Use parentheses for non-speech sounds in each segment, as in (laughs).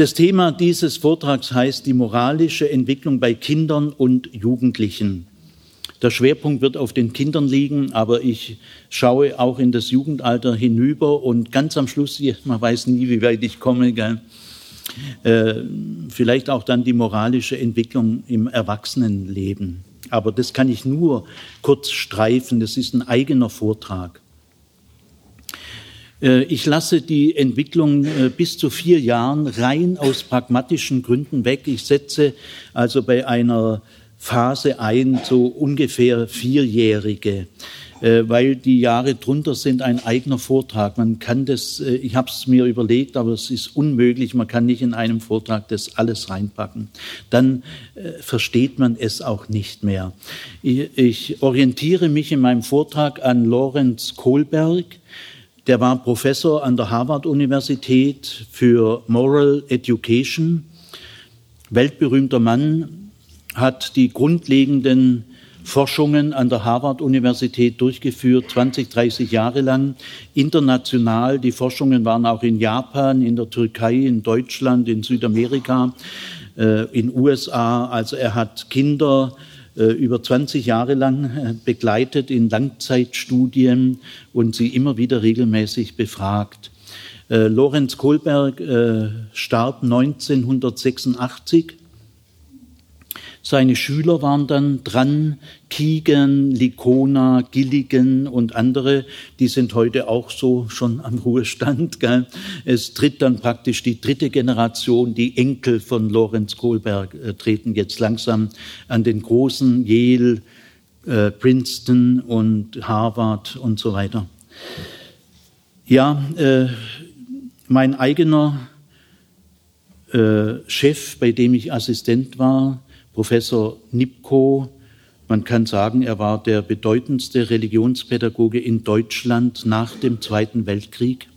Das Thema dieses Vortrags heißt die moralische Entwicklung bei Kindern und Jugendlichen. Der Schwerpunkt wird auf den Kindern liegen, aber ich schaue auch in das Jugendalter hinüber und ganz am Schluss, man weiß nie, wie weit ich komme, gell, äh, vielleicht auch dann die moralische Entwicklung im Erwachsenenleben. Aber das kann ich nur kurz streifen, das ist ein eigener Vortrag. Äh, ich lasse die Entwicklung äh, bis zu vier Jahren rein aus pragmatischen Gründen weg. Ich setze also bei einer Phase ein, so ungefähr vierjährige, äh, weil die Jahre drunter sind ein eigener Vortrag. Man kann das, ich habe es mir überlegt, aber es ist unmöglich. Man kann nicht in einem Vortrag das alles reinpacken. Dann versteht man es auch nicht mehr. Ich orientiere mich in meinem Vortrag an Lorenz Kohlberg. Der war Professor an der Harvard-Universität für Moral Education, weltberühmter Mann, hat die grundlegenden Forschungen an der Harvard-Universität durchgeführt, 20, 30 Jahre lang, international. Die Forschungen waren auch in Japan, in der Türkei, in Deutschland, in Südamerika, äh, in USA. Also er hat Kinder über 20 Jahre lang äh, begleitet in Langzeitstudien und sie immer wieder regelmäßig befragt. Lorenz Kohlberg starb 1986 seine Schüler waren dann dran, Kiegen, Likona, Gilligan und andere, die sind heute auch so schon am Ruhestand. Gell? Es tritt dann praktisch die dritte Generation, die Enkel von Lorenz Kohlberg äh, treten jetzt langsam an den großen Yale, äh, Princeton und Harvard und so weiter. Ja, äh, mein eigener äh, Chef, bei dem ich Assistent war, Professor Nipkow, man kann sagen, er war der bedeutendste Religionspädagoge in Deutschland nach dem Zweiten Weltkrieg.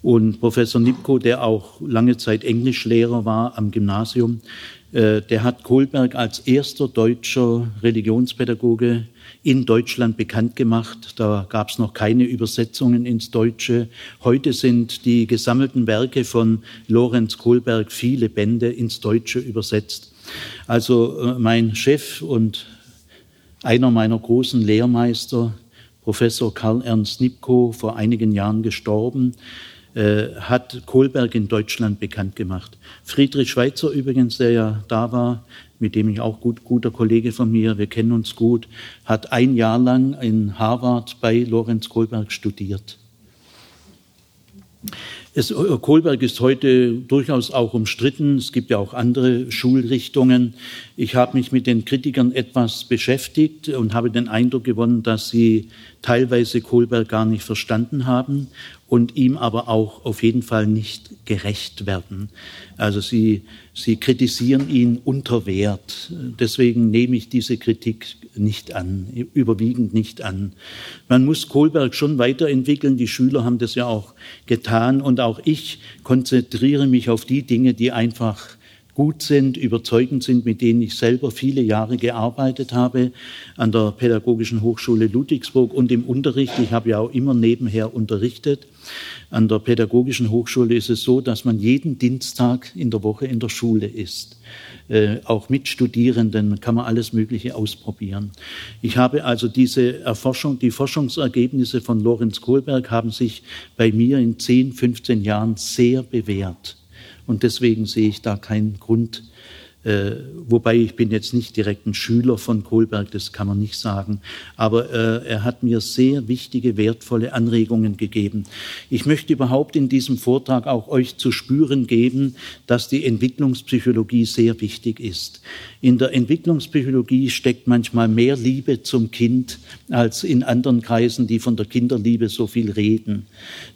Und Professor Nipkow, der auch lange Zeit Englischlehrer war am Gymnasium, äh, der hat Kohlberg als erster deutscher Religionspädagoge in Deutschland bekannt gemacht. Da gab es noch keine Übersetzungen ins Deutsche. Heute sind die gesammelten Werke von Lorenz Kohlberg, viele Bände ins Deutsche übersetzt. Also äh, mein Chef und einer meiner großen Lehrmeister, Professor Karl Ernst Nipkow, vor einigen Jahren gestorben, äh, hat Kohlberg in Deutschland bekannt gemacht. Friedrich Schweitzer übrigens, der ja da war, mit dem ich auch gut, guter Kollege von mir, wir kennen uns gut, hat ein Jahr lang in Harvard bei Lorenz Kohlberg studiert. Es, äh, Kohlberg ist heute durchaus auch umstritten. Es gibt ja auch andere Schulrichtungen. Ich habe mich mit den Kritikern etwas beschäftigt und habe den Eindruck gewonnen, dass sie teilweise Kohlberg gar nicht verstanden haben und ihm aber auch auf jeden Fall nicht gerecht werden. Also sie, sie kritisieren ihn unter Wert. Deswegen nehme ich diese Kritik nicht an, überwiegend nicht an. Man muss Kohlberg schon weiterentwickeln. Die Schüler haben das ja auch getan. Und auch ich konzentriere mich auf die Dinge, die einfach gut sind, überzeugend sind, mit denen ich selber viele Jahre gearbeitet habe an der Pädagogischen Hochschule Ludwigsburg und im Unterricht. Ich habe ja auch immer nebenher unterrichtet. An der Pädagogischen Hochschule ist es so, dass man jeden Dienstag in der Woche in der Schule ist. Äh, auch mit Studierenden kann man alles Mögliche ausprobieren. Ich habe also diese Erforschung, die Forschungsergebnisse von Lorenz Kohlberg haben sich bei mir in 10, 15 Jahren sehr bewährt. Und deswegen sehe ich da keinen Grund, äh, wobei ich bin jetzt nicht direkt ein Schüler von Kohlberg, das kann man nicht sagen. Aber äh, er hat mir sehr wichtige, wertvolle Anregungen gegeben. Ich möchte überhaupt in diesem Vortrag auch euch zu spüren geben, dass die Entwicklungspsychologie sehr wichtig ist. In der Entwicklungspsychologie steckt manchmal mehr Liebe zum Kind als in anderen Kreisen, die von der Kinderliebe so viel reden.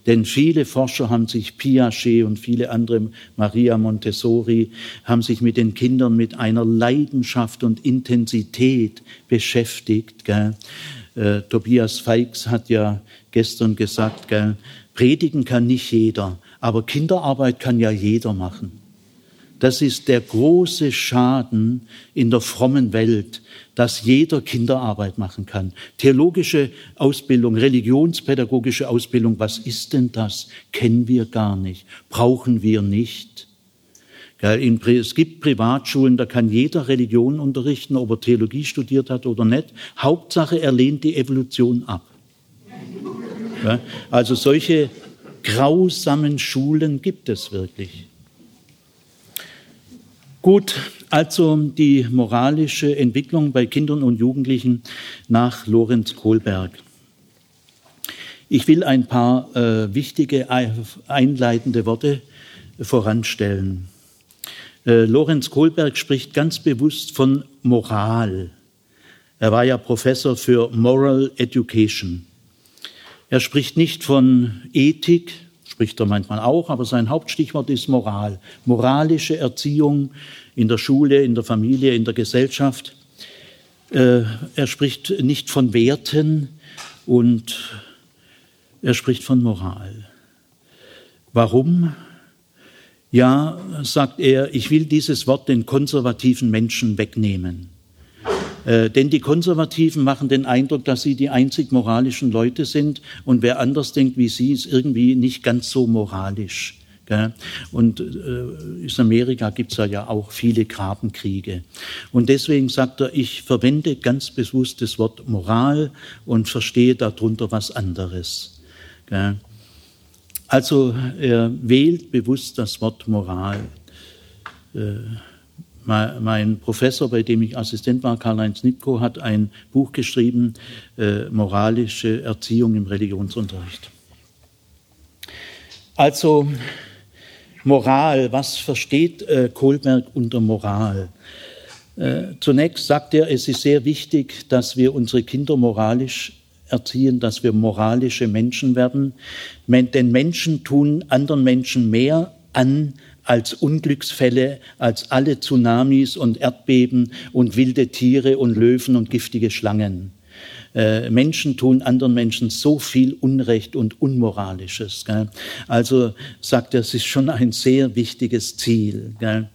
Denn viele Forscher haben sich, Piaget und viele andere, Maria Montessori, haben sich mit den Kindern mit einer Leidenschaft und Intensität beschäftigt. Gell? Äh, Tobias Feix hat ja gestern gesagt, gell, predigen kann nicht jeder, aber Kinderarbeit kann ja jeder machen. Das ist der große Schaden in der frommen Welt, dass jeder Kinderarbeit machen kann. Theologische Ausbildung, religionspädagogische Ausbildung, was ist denn das? Kennen wir gar nicht, brauchen wir nicht. Es gibt Privatschulen, da kann jeder Religion unterrichten, ob er Theologie studiert hat oder nicht. Hauptsache, er lehnt die Evolution ab. Also solche grausamen Schulen gibt es wirklich. Gut, also die moralische Entwicklung bei Kindern und Jugendlichen nach Lorenz Kohlberg. Ich will ein paar äh, wichtige einleitende Worte voranstellen. Äh, Lorenz Kohlberg spricht ganz bewusst von Moral. Er war ja Professor für Moral Education. Er spricht nicht von Ethik, spricht er manchmal auch, aber sein Hauptstichwort ist Moral. Moralische Erziehung in der Schule, in der Familie, in der Gesellschaft. Äh, er spricht nicht von Werten und er spricht von Moral. Warum? Ja, sagt er, ich will dieses Wort den konservativen Menschen wegnehmen. Äh, denn die Konservativen machen den Eindruck, dass sie die einzig moralischen Leute sind und wer anders denkt wie sie, ist irgendwie nicht ganz so moralisch. Gell? Und äh, in Amerika gibt es ja auch viele Grabenkriege. Und deswegen sagt er, ich verwende ganz bewusst das Wort Moral und verstehe darunter was anderes. Gell? Also er wählt bewusst das Wort Moral. Äh, mein Professor, bei dem ich Assistent war, Karl-Heinz Nipko, hat ein Buch geschrieben, äh, Moralische Erziehung im Religionsunterricht. Also Moral, was versteht äh, Kohlberg unter Moral? Zunächst sagt er, es ist sehr wichtig, dass wir unsere Kinder moralisch erziehen, dass wir moralische Menschen werden. Denn Menschen tun anderen Menschen mehr an, als Unglücksfälle, als alle Tsunamis und Erdbeben und wilde Tiere und Löwen und giftige Schlangen. Äh, Menschen tun anderen Menschen so viel Unrecht und Unmoralisches. Gell? Also sagt er, es ist schon ein sehr wichtiges Ziel. Gell?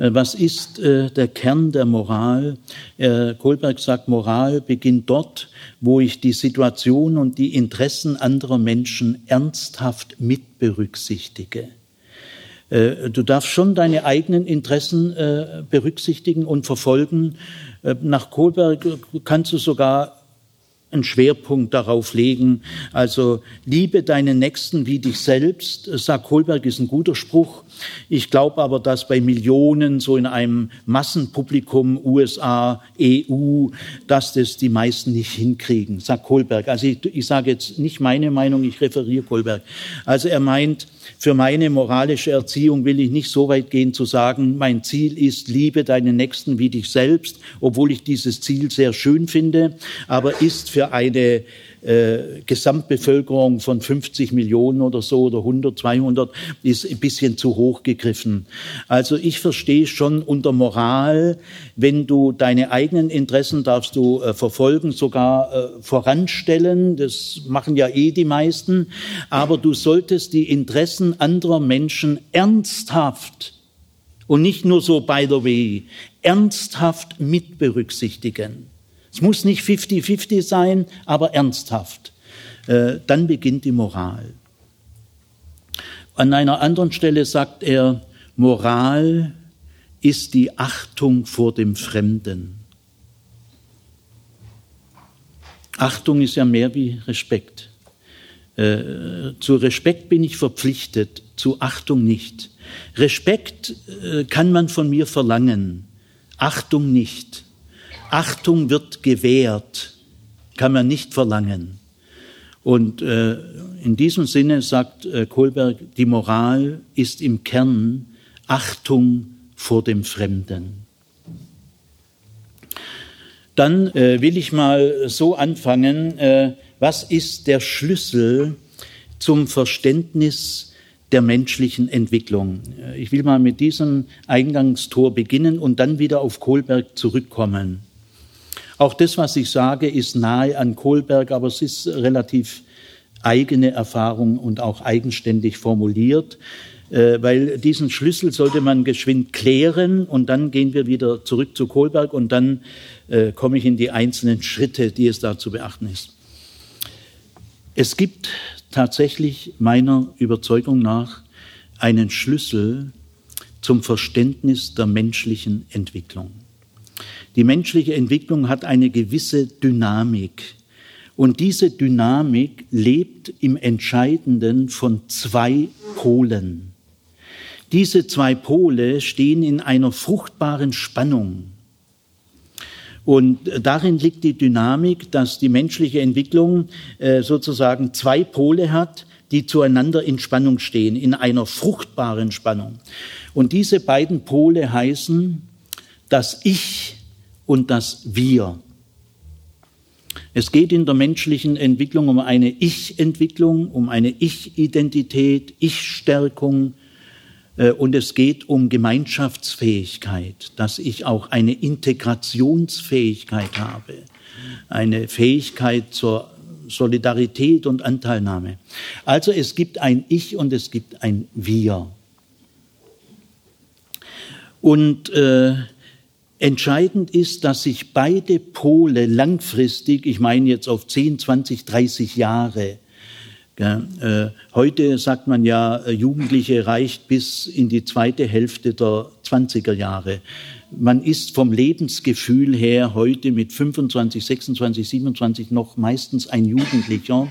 Äh, was ist äh, der Kern der Moral? Äh, Kohlberg sagt, Moral beginnt dort, wo ich die Situation und die Interessen anderer Menschen ernsthaft mitberücksichtige. Äh, du darfst schon deine eigenen Interessen berücksichtigen und verfolgen. Nach Kohlberg kannst du sogar einen Schwerpunkt darauf legen. Also liebe deinen Nächsten wie dich selbst, sagt Kohlberg, ist ein guter Spruch. Ich glaube aber, dass bei Millionen, so in einem Massenpublikum, USA, EU, dass das die meisten nicht hinkriegen, sagt Kohlberg. Also ich, ich sage jetzt nicht meine Meinung, ich referiere Kohlberg. Also er meint, für meine moralische Erziehung will ich nicht so weit gehen zu sagen, mein Ziel ist, liebe deinen Nächsten wie dich selbst, obwohl ich dieses Ziel sehr schön finde, aber ist für eine äh, Gesamtbevölkerung von 50 Millionen oder so oder 100, 200 ist ein bisschen zu hoch gegriffen. Also ich verstehe schon unter Moral, wenn du deine eigenen Interessen darfst du äh, verfolgen, sogar äh, voranstellen, das machen ja eh die meisten, aber du solltest die Interessen anderer Menschen ernsthaft und nicht nur so by the way, ernsthaft mit berücksichtigen. Es muss nicht 50-50 sein, aber ernsthaft. Äh, dann beginnt die Moral. An einer anderen Stelle sagt er, Moral ist die Achtung vor dem Fremden. Achtung ist ja mehr wie Respekt. Äh, zu Respekt bin ich verpflichtet, zu Achtung nicht. Respekt äh, kann man von mir verlangen, Achtung nicht. Achtung wird gewährt, kann man nicht verlangen. Und äh, in diesem Sinne sagt äh, Kohlberg, die Moral ist im Kern Achtung vor dem Fremden. Dann äh, will ich mal so anfangen, äh, was ist der Schlüssel zum Verständnis der menschlichen Entwicklung? Äh, ich will mal mit diesem Eingangstor beginnen und dann wieder auf Kohlberg zurückkommen. Auch das, was ich sage, ist nahe an Kohlberg, aber es ist relativ eigene Erfahrung und auch eigenständig formuliert. äh, weil diesen Schlüssel sollte man geschwind klären und dann gehen wir wieder zurück zu Kohlberg und dann äh, komme ich in die einzelnen Schritte, die es da zu beachten ist. Es gibt tatsächlich meiner Überzeugung nach einen Schlüssel zum Verständnis der menschlichen Entwicklung. Die menschliche Entwicklung hat eine gewisse Dynamik. Und diese Dynamik lebt im Entscheidenden von zwei Polen. Diese zwei Pole stehen in einer fruchtbaren Spannung. Und darin liegt die Dynamik, dass die menschliche Entwicklung äh, sozusagen zwei Pole hat, die zueinander in Spannung stehen, in einer fruchtbaren Spannung. Und diese beiden Pole heißen das Ich und das Wir. Es geht in der menschlichen Entwicklung um eine Ich-Entwicklung, um eine Ich-Identität, Ich-Stärkung äh, und es geht um Gemeinschaftsfähigkeit, dass ich auch eine Integrationsfähigkeit habe, eine Fähigkeit zur Solidarität und Anteilnahme. Also es gibt ein Ich und es gibt ein Wir. Und äh, Entscheidend ist, dass sich beide Pole langfristig, ich meine jetzt auf 10, 20, 30 Jahre, äh, heute sagt man ja, äh, Jugendliche reicht bis in die zweite Hälfte der 20er Jahre man ist vom Lebensgefühl her heute mit 25, 26, 27 noch meistens ein Jugendlicher.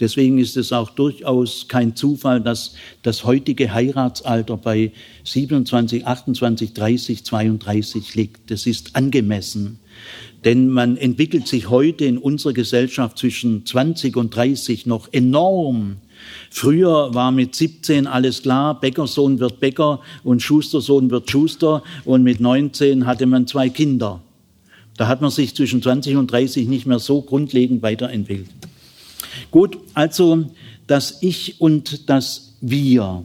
Deswegen ist es auch durchaus kein Zufall, dass das heutige Heiratsalter bei 27, 28, 30, 32 liegt. Das ist angemessen. Denn man entwickelt sich heute in unserer Gesellschaft zwischen 20 und 30 noch enorm Früher war mit 17 alles klar, Bäckersohn wird Bäcker und Schustersohn wird Schuster und mit 19 hatte man zwei Kinder. Da hat man sich zwischen 20 und 30 nicht mehr so grundlegend weiterentwickelt. Gut, also das Ich und das Wir.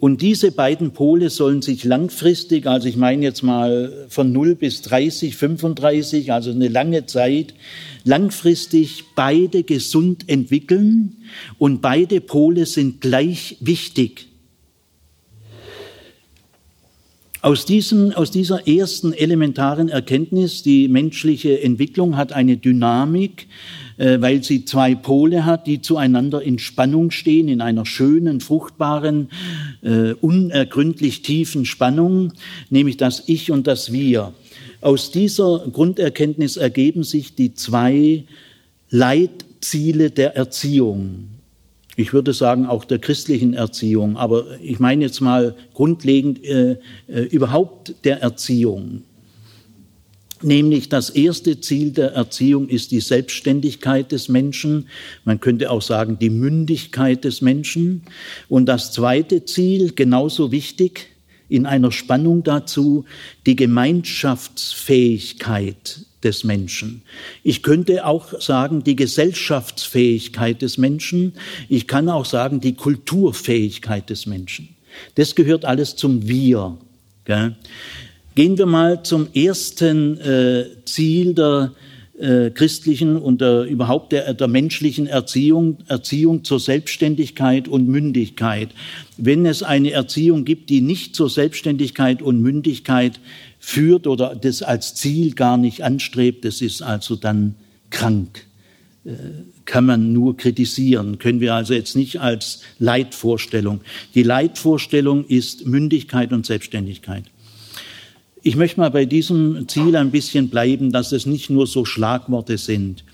Und diese beiden Pole sollen sich langfristig, also ich meine jetzt mal von 0 bis 30, 35, also eine lange Zeit, langfristig beide gesund entwickeln und beide Pole sind gleich wichtig. Aus, diesem, aus dieser ersten elementaren Erkenntnis, die menschliche Entwicklung hat eine Dynamik, weil sie zwei Pole hat, die zueinander in Spannung stehen, in einer schönen, fruchtbaren, äh, unergründlich tiefen Spannung, nämlich das Ich und das Wir. Aus dieser Grunderkenntnis ergeben sich die zwei Leitziele der Erziehung. Ich würde sagen auch der christlichen Erziehung, aber ich meine jetzt mal grundlegend äh, äh, überhaupt der Erziehung. Nämlich das erste Ziel der Erziehung ist die Selbstständigkeit des Menschen. Man könnte auch sagen die Mündigkeit des Menschen. Und das zweite Ziel, genauso wichtig, in einer Spannung dazu die Gemeinschaftsfähigkeit des Menschen. Ich könnte auch sagen, die Gesellschaftsfähigkeit des Menschen. Ich kann auch sagen, die Kulturfähigkeit des Menschen. Das gehört alles zum Wir. Gell? Gehen wir mal zum ersten äh, Ziel der äh, christlichen und der, überhaupt der, der menschlichen Erziehung, Erziehung zur Selbstständigkeit und Mündigkeit. Wenn es eine Erziehung gibt, die nicht zur Selbstständigkeit und Mündigkeit führt oder das als Ziel gar nicht anstrebt, das ist also dann krank. Äh, kann man nur kritisieren, können wir also jetzt nicht als Leitvorstellung. Die Leitvorstellung ist Mündigkeit und Selbstständigkeit. Ich möchte mal bei diesem Ziel ein bisschen bleiben, dass es nicht nur so Schlagworte sind.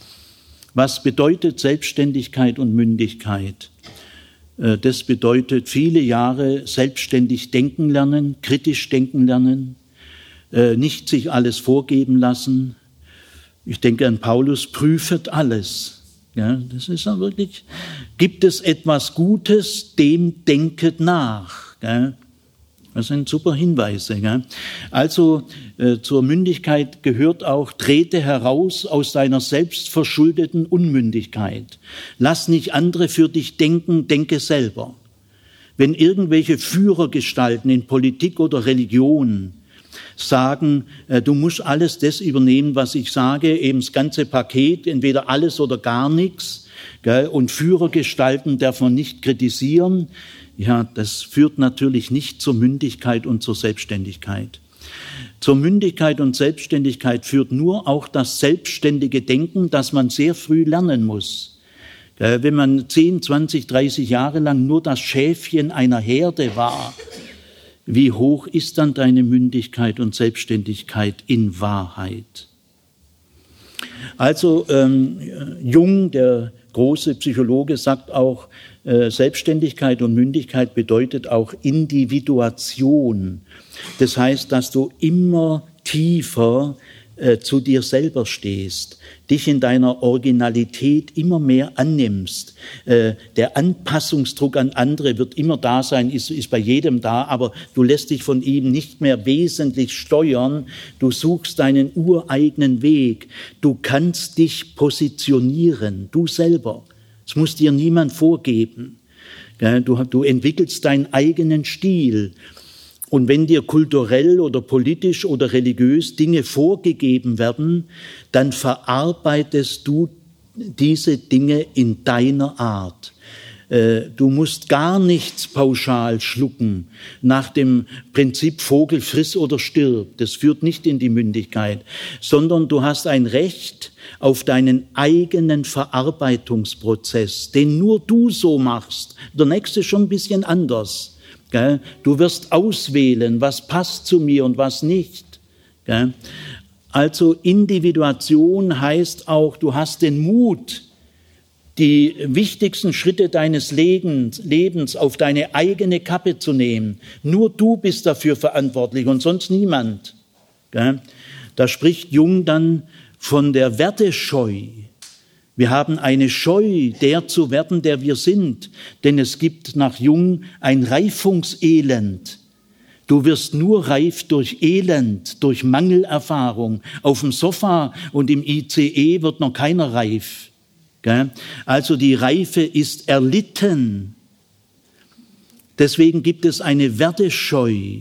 Was bedeutet Selbstständigkeit und Mündigkeit? Äh, das bedeutet viele Jahre selbstständig denken lernen, kritisch denken lernen, äh, nicht sich alles vorgeben lassen. Ich denke an Paulus, prüfet alles. Ja, das ist ja wirklich, gibt es etwas Gutes, dem denket nach. Ja. Das sind super Hinweise. Gell? Also äh, zur Mündigkeit gehört auch, trete heraus aus deiner selbstverschuldeten Unmündigkeit. Lass nicht andere für dich denken, denke selber. Wenn irgendwelche Führergestalten in Politik oder Religion sagen, äh, du musst alles das übernehmen, was ich sage, eben das ganze Paket, entweder alles oder gar nichts, Und Führer gestalten darf man nicht kritisieren. Ja, das führt natürlich nicht zur Mündigkeit und zur Selbstständigkeit. Zur Mündigkeit und Selbstständigkeit führt nur auch das selbstständige Denken, das man sehr früh lernen muss. Wenn man 10, 20, 30 Jahre lang nur das Schäfchen einer Herde war, wie hoch ist dann deine Mündigkeit und Selbstständigkeit in Wahrheit? Also ähm, Jung, der große Psychologe, sagt auch, Selbstständigkeit und Mündigkeit bedeutet auch Individuation. Das heißt, dass du immer tiefer äh, zu dir selber stehst, dich in deiner Originalität immer mehr annimmst. Äh, der Anpassungsdruck an andere wird immer da sein, ist, ist bei jedem da, aber du lässt dich von ihm nicht mehr wesentlich steuern. Du suchst deinen ureigenen Weg. Du kannst dich positionieren, du selber. Es muss dir niemand vorgeben. Du, du entwickelst deinen eigenen Stil. Und wenn dir kulturell oder politisch oder religiös Dinge vorgegeben werden, dann verarbeitest du diese Dinge in deiner Art. Äh, du musst gar nichts pauschal schlucken nach dem Prinzip Vogel friss oder stirb. Das führt nicht in die Mündigkeit, sondern du hast ein Recht auf deinen eigenen Verarbeitungsprozess, den nur du so machst. Der nächste schon ein bisschen anders. Du wirst auswählen, was passt zu mir und was nicht. Also Individuation heißt auch, du hast den Mut, die wichtigsten Schritte deines Lebens, auf deine eigene Kappe zu nehmen. Nur du bist dafür verantwortlich und sonst niemand. Da spricht Jung dann von der Wertescheu. Wir haben eine Scheu, der zu werden, der wir sind, denn es gibt nach Jung ein Reifungselend. Du wirst nur reif durch Elend, durch Mangelerfahrung. Auf dem Sofa und im ICE wird noch keiner reif. Also die Reife ist erlitten. Deswegen gibt es eine Wertescheu.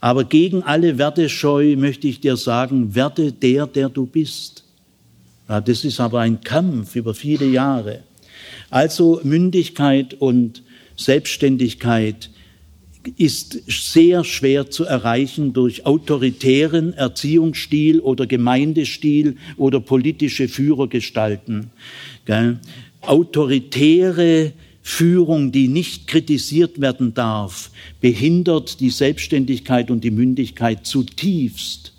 Aber gegen alle Wertescheu möchte ich dir sagen, werde der, der du bist. Das ist aber ein Kampf über viele Jahre. Also Mündigkeit und Selbstständigkeit ist sehr schwer zu erreichen durch autoritären Erziehungsstil oder Gemeindestil oder politische Führergestalten. Autoritäre Führung, die nicht kritisiert werden darf, behindert die Selbstständigkeit und die Mündigkeit zutiefst.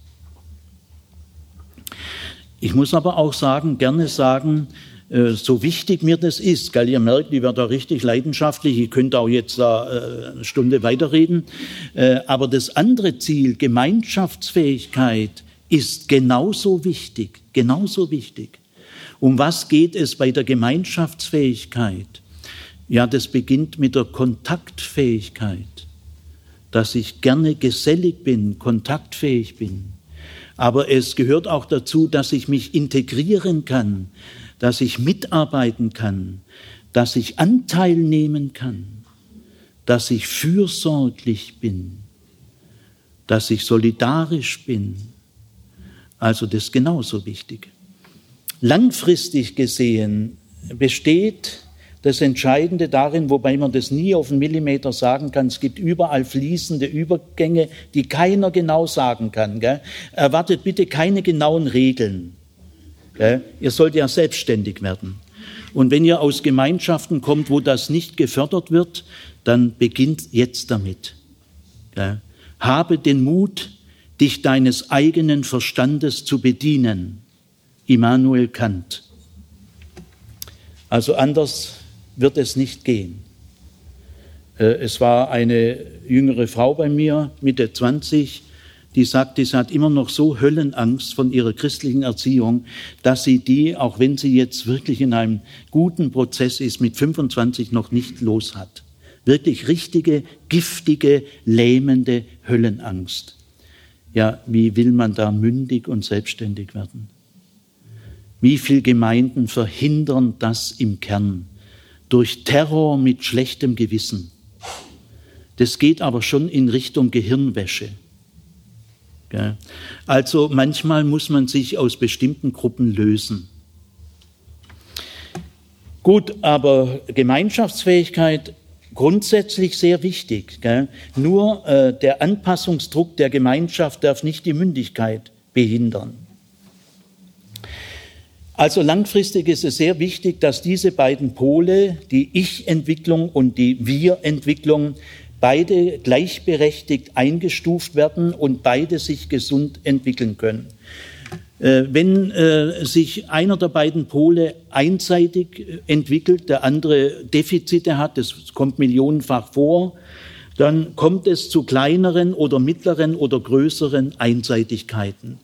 Ich muss aber auch sagen, gerne sagen, so wichtig mir das ist, gell, ihr merkt, ich werde da richtig leidenschaftlich, ich könnte auch jetzt da äh, eine Stunde weiterreden, äh, aber das andere Ziel, Gemeinschaftsfähigkeit, ist genauso wichtig, genauso wichtig. Um was geht es bei der Gemeinschaftsfähigkeit? Ja, das beginnt mit der Kontaktfähigkeit, dass ich gerne gesellig bin, kontaktfähig bin. Aber es gehört auch dazu, dass ich mich integrieren kann, dass ich mitarbeiten kann, dass ich Anteil nehmen kann, dass ich fürsorglich bin, dass ich solidarisch bin. Also das ist genauso wichtig. Langfristig gesehen besteht das Entscheidende darin, wobei man das nie auf einen Millimeter sagen kann, es gibt überall fließende Übergänge, die keiner genau sagen kann. Gell? Erwartet bitte keine genauen Regeln. Gell? Ihr sollt ja selbstständig werden. Und wenn ihr aus Gemeinschaften kommt, wo das nicht gefördert wird, dann beginnt jetzt damit. Gell? Habe den Mut, dich deines eigenen Verstandes zu bedienen. Immanuel Kant. Also anders wird es nicht gehen. Äh, es war eine jüngere Frau bei mir, Mitte 20, die sagte, sie hat immer noch so Höllenangst von ihrer christlichen Erziehung, dass sie die, auch wenn sie jetzt wirklich in einem guten Prozess ist, mit 25 noch nicht los hat. Wirklich richtige, giftige, lähmende Höllenangst. Ja, wie will man da mündig und selbstständig werden? Wie viele Gemeinden verhindern das im Kern? durch Terror mit schlechtem Gewissen. Das geht aber schon in Richtung Gehirnwäsche. Also manchmal muss man sich aus bestimmten Gruppen lösen. Gut, aber Gemeinschaftsfähigkeit grundsätzlich sehr wichtig. Nur äh, der Anpassungsdruck der Gemeinschaft darf nicht die Mündigkeit behindern. Also langfristig ist es sehr wichtig, dass diese beiden Pole, die Ich-Entwicklung und die Wir-Entwicklung, beide gleichberechtigt eingestuft werden und beide sich gesund entwickeln können. Äh, wenn äh, sich einer der beiden Pole einseitig äh, entwickelt, der andere Defizite hat, das kommt millionenfach vor, dann kommt es zu kleineren oder mittleren oder größeren Einseitigkeiten.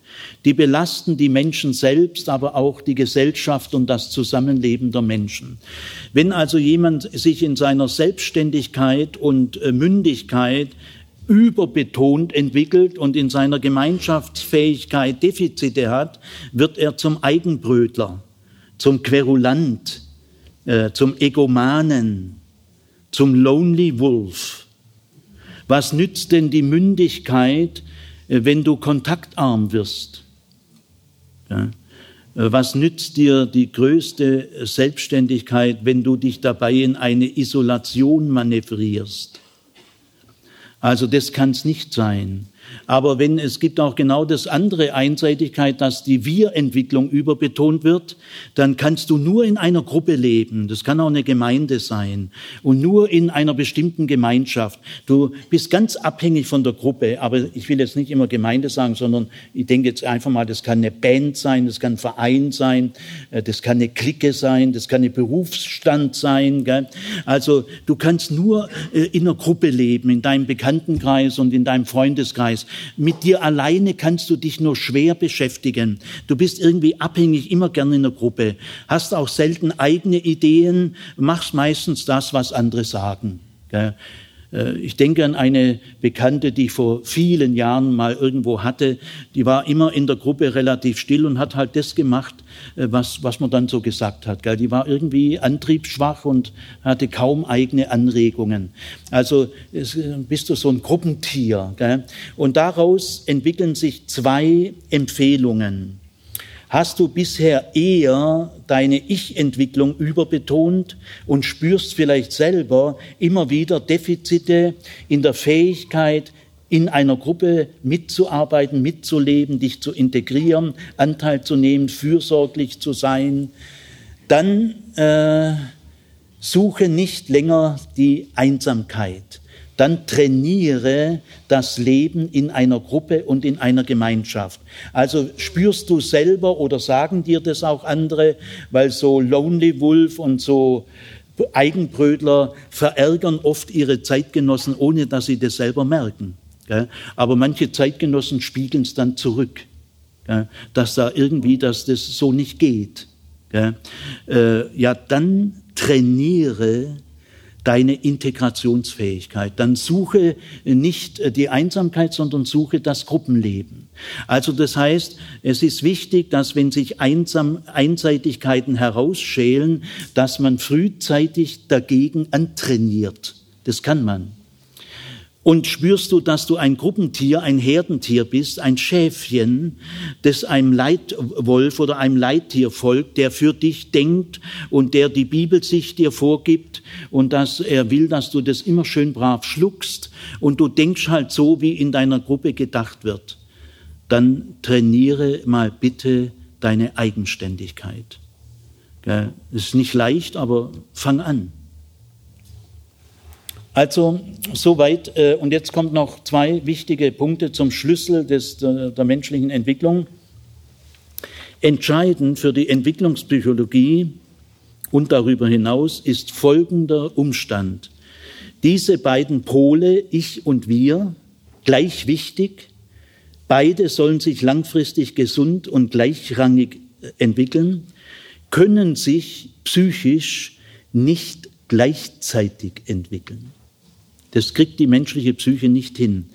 Die belasten die Menschen selbst, aber auch die Gesellschaft und das Zusammenleben der Menschen. Wenn also jemand sich in seiner Selbstständigkeit und Mündigkeit überbetont entwickelt und in seiner Gemeinschaftsfähigkeit Defizite hat, wird er zum Eigenbrötler, zum Querulant, äh, zum Egomanen, zum Lonely Wolf. Was nützt denn die Mündigkeit, äh, wenn du kontaktarm wirst? Ja? Äh, was nützt dir die größte Selbstständigkeit, wenn du dich dabei in eine Isolation manövrierst? Also das kann es nicht sein. Aber wenn es gibt auch genau das andere Einseitigkeit, dass die Wir-Entwicklung überbetont wird, dann kannst du nur in einer Gruppe leben. Das kann auch eine Gemeinde sein und nur in einer bestimmten Gemeinschaft. Du bist ganz abhängig von der Gruppe. Aber ich will jetzt nicht immer Gemeinde sagen, sondern ich denke jetzt einfach mal, das kann eine Band sein, das kann ein Verein sein, äh, das kann eine Clique sein, das kann ein Berufsstand sein. Also du kannst nur äh, in einer Gruppe leben, in deinem Bekanntenkreis und in deinem Freundeskreis. Mit dir alleine kannst du dich nur schwer beschäftigen. Du bist irgendwie abhängig, immer gerne in der Gruppe. Hast auch selten eigene Ideen, machst meistens das, was andere sagen. Äh, ich denke an eine Bekannte, die ich vor vielen Jahren mal irgendwo hatte. Die war immer in der Gruppe relativ still und hat halt das gemacht, äh, was, was man dann so gesagt hat. Die war irgendwie antriebsschwach und hatte kaum eigene Anregungen. Also äh, bist du so ein Gruppentier. Und daraus entwickeln sich zwei Empfehlungen. Hast du bisher eher deine Ich-Entwicklung überbetont und spürst vielleicht selber immer wieder Defizite in der Fähigkeit, in einer Gruppe mitzuarbeiten, mitzuleben, dich zu integrieren, Anteil zu nehmen, fürsorglich zu sein, dann äh, suche nicht länger die Einsamkeit dann trainiere das Leben in einer Gruppe und in einer Gemeinschaft. Also spürst du selber oder sagen dir das auch andere, weil so Lonely Wolf und so Eigenbrötler verärgern oft ihre Zeitgenossen, ohne dass sie das selber merken. Aber manche Zeitgenossen spiegeln es dann zurück, dass da irgendwie, dass das so nicht geht. Äh, ja, dann trainiere deine Integrationsfähigkeit. Dann suche nicht äh, die Einsamkeit, sondern suche das Gruppenleben. Also das heißt, es ist wichtig, dass wenn sich Einsam Einseitigkeiten herausschälen, dass man frühzeitig dagegen antrainiert. Das kann man. Und spürst du, dass du ein Gruppentier, ein Herdentier bist, ein Schäfchen, das einem Leitwolf oder einem Leittier folgt, der für dich denkt und der die Bibel sich dir vorgibt und dass er will, dass du das immer schön brav schluckst und du denkst halt so, wie in deiner Gruppe gedacht wird, dann trainiere mal bitte deine Eigenständigkeit. Es ist nicht leicht, aber fang an. Also soweit. Äh, und jetzt kommt noch zwei wichtige Punkte zum Schlüssel des, der, der menschlichen Entwicklung. Entscheidend für die Entwicklungspsychologie und darüber hinaus ist folgender Umstand. Diese beiden Pole, ich und wir, gleich wichtig, beide sollen sich langfristig gesund und gleichrangig entwickeln, können sich psychisch nicht gleichzeitig entwickeln. Das kriegt die menschliche Psyche nicht hin.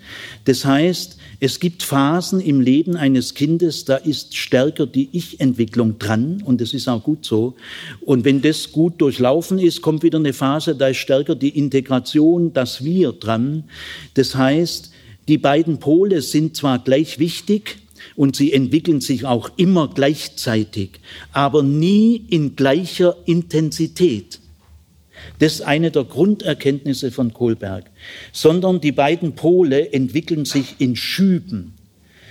Das heißt, es gibt Phasen im Leben eines Kindes, da ist stärker die Ich-Entwicklung dran und das ist auch gut so. Und wenn das gut durchlaufen ist, kommt wieder eine Phase, da ist stärker die Integration, das Wir dran. Das heißt, die beiden Pole sind zwar gleich wichtig und sie entwickeln sich auch immer gleichzeitig, aber nie in gleicher Intensität. Das ist eine der Grunderkenntnisse von Kohlberg. Sondern die beiden Pole entwickeln sich in Schüben.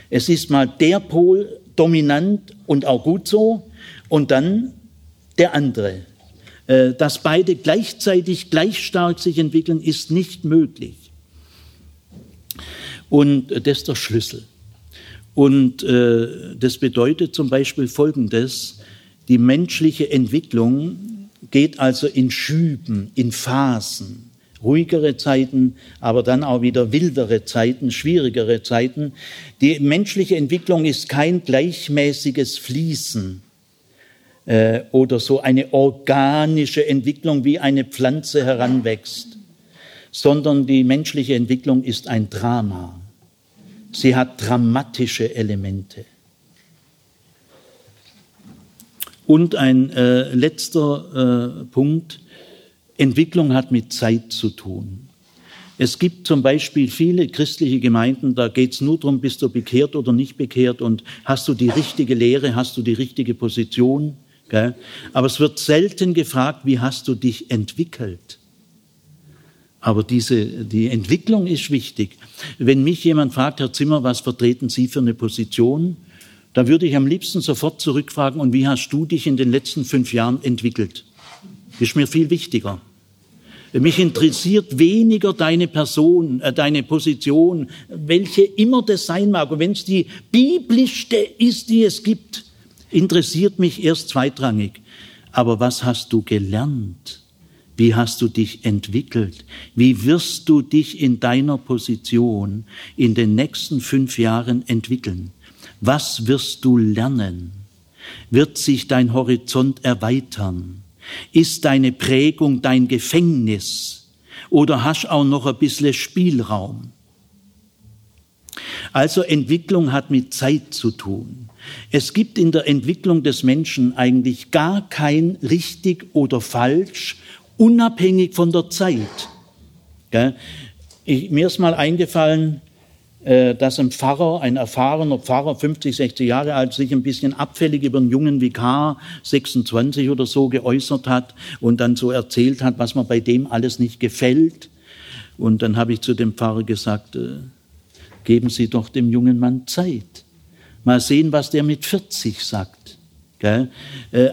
Es ist mal der Pol dominant und auch gut so und dann der andere. Äh, dass beide gleichzeitig gleich stark sich entwickeln, ist nicht möglich. Und das ist der Schlüssel. Und äh, das bedeutet zum Beispiel Folgendes, die menschliche Entwicklung geht also in Schüben, in Phasen, ruhigere Zeiten, aber dann auch wieder wildere Zeiten, schwierigere Zeiten. Die menschliche Entwicklung ist kein gleichmäßiges Fließen äh, oder so eine organische Entwicklung, wie eine Pflanze heranwächst, sondern die menschliche Entwicklung ist ein Drama. Sie hat dramatische Elemente. Und ein äh, letzter äh, Punkt, Entwicklung hat mit Zeit zu tun. Es gibt zum Beispiel viele christliche Gemeinden, da geht es nur darum, bist du bekehrt oder nicht bekehrt und hast du die richtige Lehre, hast du die richtige Position. Gell? Aber es wird selten gefragt, wie hast du dich entwickelt? Aber diese, die Entwicklung ist wichtig. Wenn mich jemand fragt, Herr Zimmer, was vertreten Sie für eine Position? Dann würde ich am liebsten sofort zurückfragen, und wie hast du dich in den letzten fünf Jahren entwickelt? Ist mir viel wichtiger. Mich interessiert weniger deine Person, äh, deine Position, welche immer das sein mag. Und wenn es die biblischste ist, die es gibt, interessiert mich erst zweitrangig. Aber was hast du gelernt? Wie hast du dich entwickelt? Wie wirst du dich in deiner Position in den nächsten fünf Jahren entwickeln? Was wirst du lernen? Wird sich dein Horizont erweitern? Ist deine Prägung dein Gefängnis? Oder hast auch noch ein bisschen Spielraum? Also Entwicklung hat mit Zeit zu tun. Es gibt in der Entwicklung des Menschen eigentlich gar kein richtig oder falsch, unabhängig von der Zeit. Ich, mir ist mal eingefallen, dass ein Pfarrer, ein erfahrener Pfarrer, 50, 60 Jahre alt, sich ein bisschen abfällig über einen jungen Vikar, 26 oder so, geäußert hat und dann so erzählt hat, was mir bei dem alles nicht gefällt. Und dann habe ich zu dem Pfarrer gesagt, äh, geben Sie doch dem jungen Mann Zeit. Mal sehen, was der mit 40 sagt. Äh,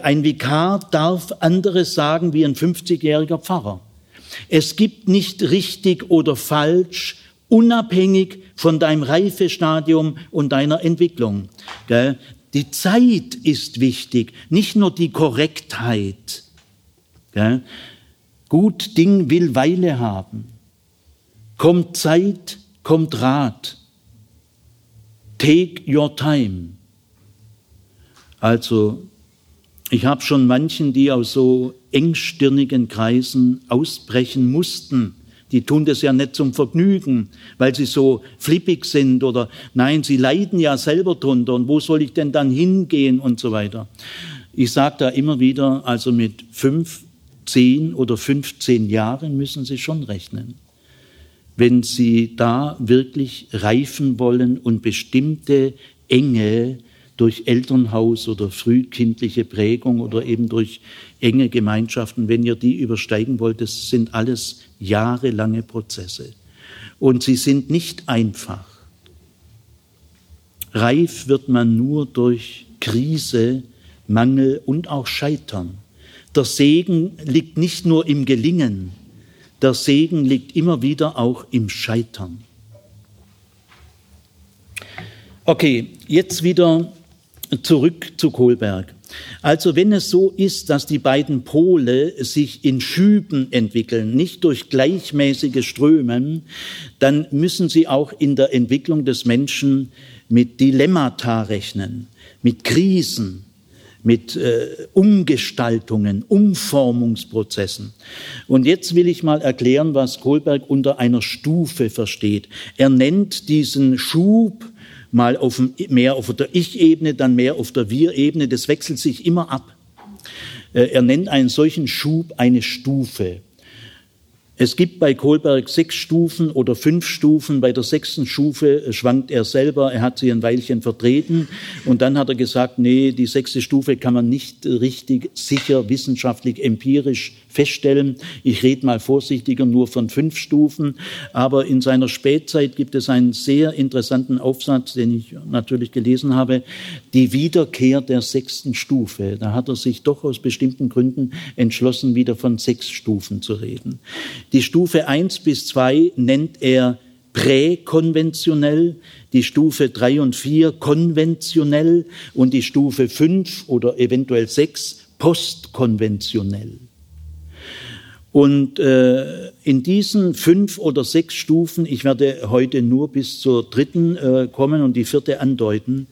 ein Vikar darf anderes sagen wie ein 50-jähriger Pfarrer. Es gibt nicht richtig oder falsch, unabhängig von deinem Reifestadium und deiner Entwicklung. Die Zeit ist wichtig, nicht nur die Korrektheit. Gut Ding will Weile haben. Kommt Zeit, kommt Rat. Take your time. Also, ich habe schon manchen, die aus so engstirnigen Kreisen ausbrechen mussten. Die tun das ja nicht zum Vergnügen, weil sie so flippig sind oder nein, sie leiden ja selber drunter und wo soll ich denn dann hingehen und so weiter. Ich sage da immer wieder, also mit fünf, zehn oder 15 Jahren müssen Sie schon rechnen wenn sie da wirklich reifen wollen und bestimmte Enge durch Elternhaus oder frühkindliche Prägung oder eben durch enge Gemeinschaften, wenn ihr die übersteigen wollt, das sind alles jahrelange Prozesse. Und sie sind nicht einfach. Reif wird man nur durch Krise, Mangel und auch Scheitern. Der Segen liegt nicht nur im Gelingen, der Segen liegt immer wieder auch im Scheitern. Okay, jetzt wieder zurück zu Kohlberg. Also wenn es so ist, dass die beiden Pole sich in Schüben entwickeln, nicht durch gleichmäßige Strömen, dann müssen sie auch in der Entwicklung des Menschen mit Dilemmata rechnen, mit Krisen, mit äh, Umgestaltungen, Umformungsprozessen. Und jetzt will ich mal erklären, was Kohlberg unter einer Stufe versteht. Er nennt diesen Schub mal auf dem, mehr auf der Ich-Ebene, dann mehr auf der Wir-Ebene. Das wechselt sich immer ab. Äh, er nennt einen solchen Schub eine Stufe. Es gibt bei Kohlberg sechs Stufen oder fünf Stufen. Bei der sechsten Stufe schwankt er selber. Er hat sie ein Weilchen vertreten. Und dann hat er gesagt, nee, die sechste Stufe kann man nicht richtig, sicher, wissenschaftlich, empirisch feststellen. Ich rede mal vorsichtiger nur von fünf Stufen. Aber in seiner Spätzeit gibt es einen sehr interessanten Aufsatz, den ich natürlich gelesen habe. Die Wiederkehr der sechsten Stufe. Da hat er sich doch aus bestimmten Gründen entschlossen, wieder von sechs Stufen zu reden. Die Stufe eins bis zwei nennt er präkonventionell, die Stufe drei und vier konventionell und die Stufe fünf oder eventuell sechs postkonventionell. Und äh, in diesen fünf oder sechs Stufen, ich werde heute nur bis zur dritten äh, kommen und die vierte andeuten,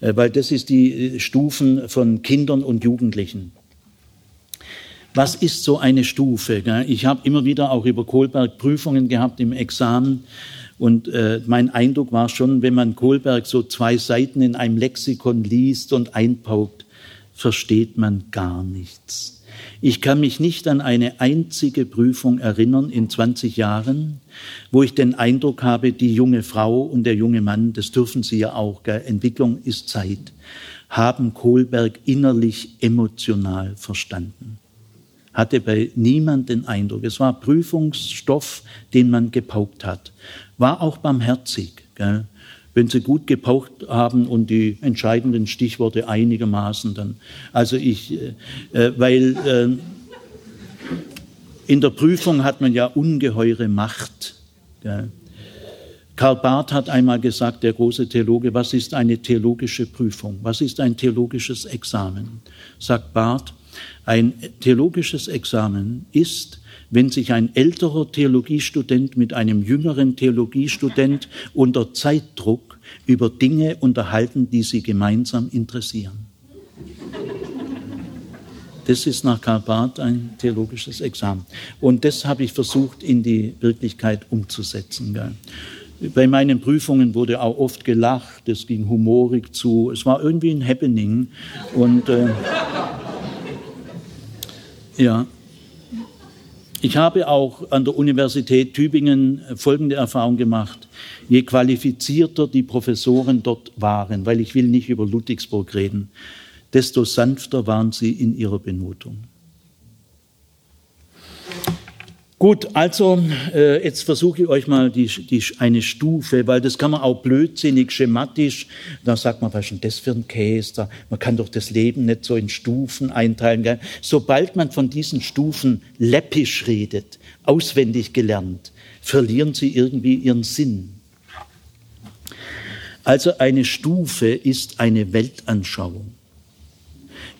äh, weil das ist die äh, Stufen von Kindern und Jugendlichen. Was ist so eine Stufe? Ich habe immer wieder auch über Kohlberg Prüfungen gehabt im Examen. Und äh, mein Eindruck war schon, wenn man Kohlberg so zwei Seiten in einem Lexikon liest und einpaukt, versteht man gar nichts. Ich kann mich nicht an eine einzige Prüfung erinnern in 20 Jahren, wo ich den Eindruck habe, die junge Frau und der junge Mann, das dürfen sie ja auch, gell? Entwicklung ist Zeit, haben Kohlberg innerlich emotional verstanden hatte bei niemand den Eindruck. Es war Prüfungsstoff, den man gepaukt hat. War auch barmherzig. Gell? Wenn Sie gut gepaucht haben und die entscheidenden Stichworte einigermaßen, dann. Also ich, äh, äh weil äh, in der Prüfung hat man ja ungeheure Macht. Gell? Karl Barth hat einmal gesagt, der große Theologe, was ist eine theologische Prüfung? Was ist ein theologisches Examen? Sagt Barth, ein theologisches Examen ist, wenn sich ein älterer Theologiestudent mit einem jüngeren Theologiestudent unter Zeitdruck über Dinge unterhalten, die sie gemeinsam interessieren. Das ist nach Karl Barth ein theologisches Examen. Und das habe ich versucht, in die Wirklichkeit umzusetzen. Bei meinen Prüfungen wurde auch oft gelacht, es ging humorig zu. Es war irgendwie ein Happening. Und äh, ja. Ich habe auch an der Universität Tübingen folgende Erfahrung gemacht. Je qualifizierter die Professoren dort waren, weil ich will nicht über Ludwigsburg reden, desto sanfter waren sie in ihrer Benotung. Gut, also äh, jetzt versuche ich euch mal die, die, eine Stufe, weil das kann man auch blödsinnig, schematisch, da sagt man, was ist denn das für ein Käse? Da, man kann doch das Leben nicht so in Stufen einteilen. Gell? Sobald man von diesen Stufen läppisch redet, auswendig gelernt, verlieren sie irgendwie ihren Sinn. Also eine Stufe ist eine Weltanschauung,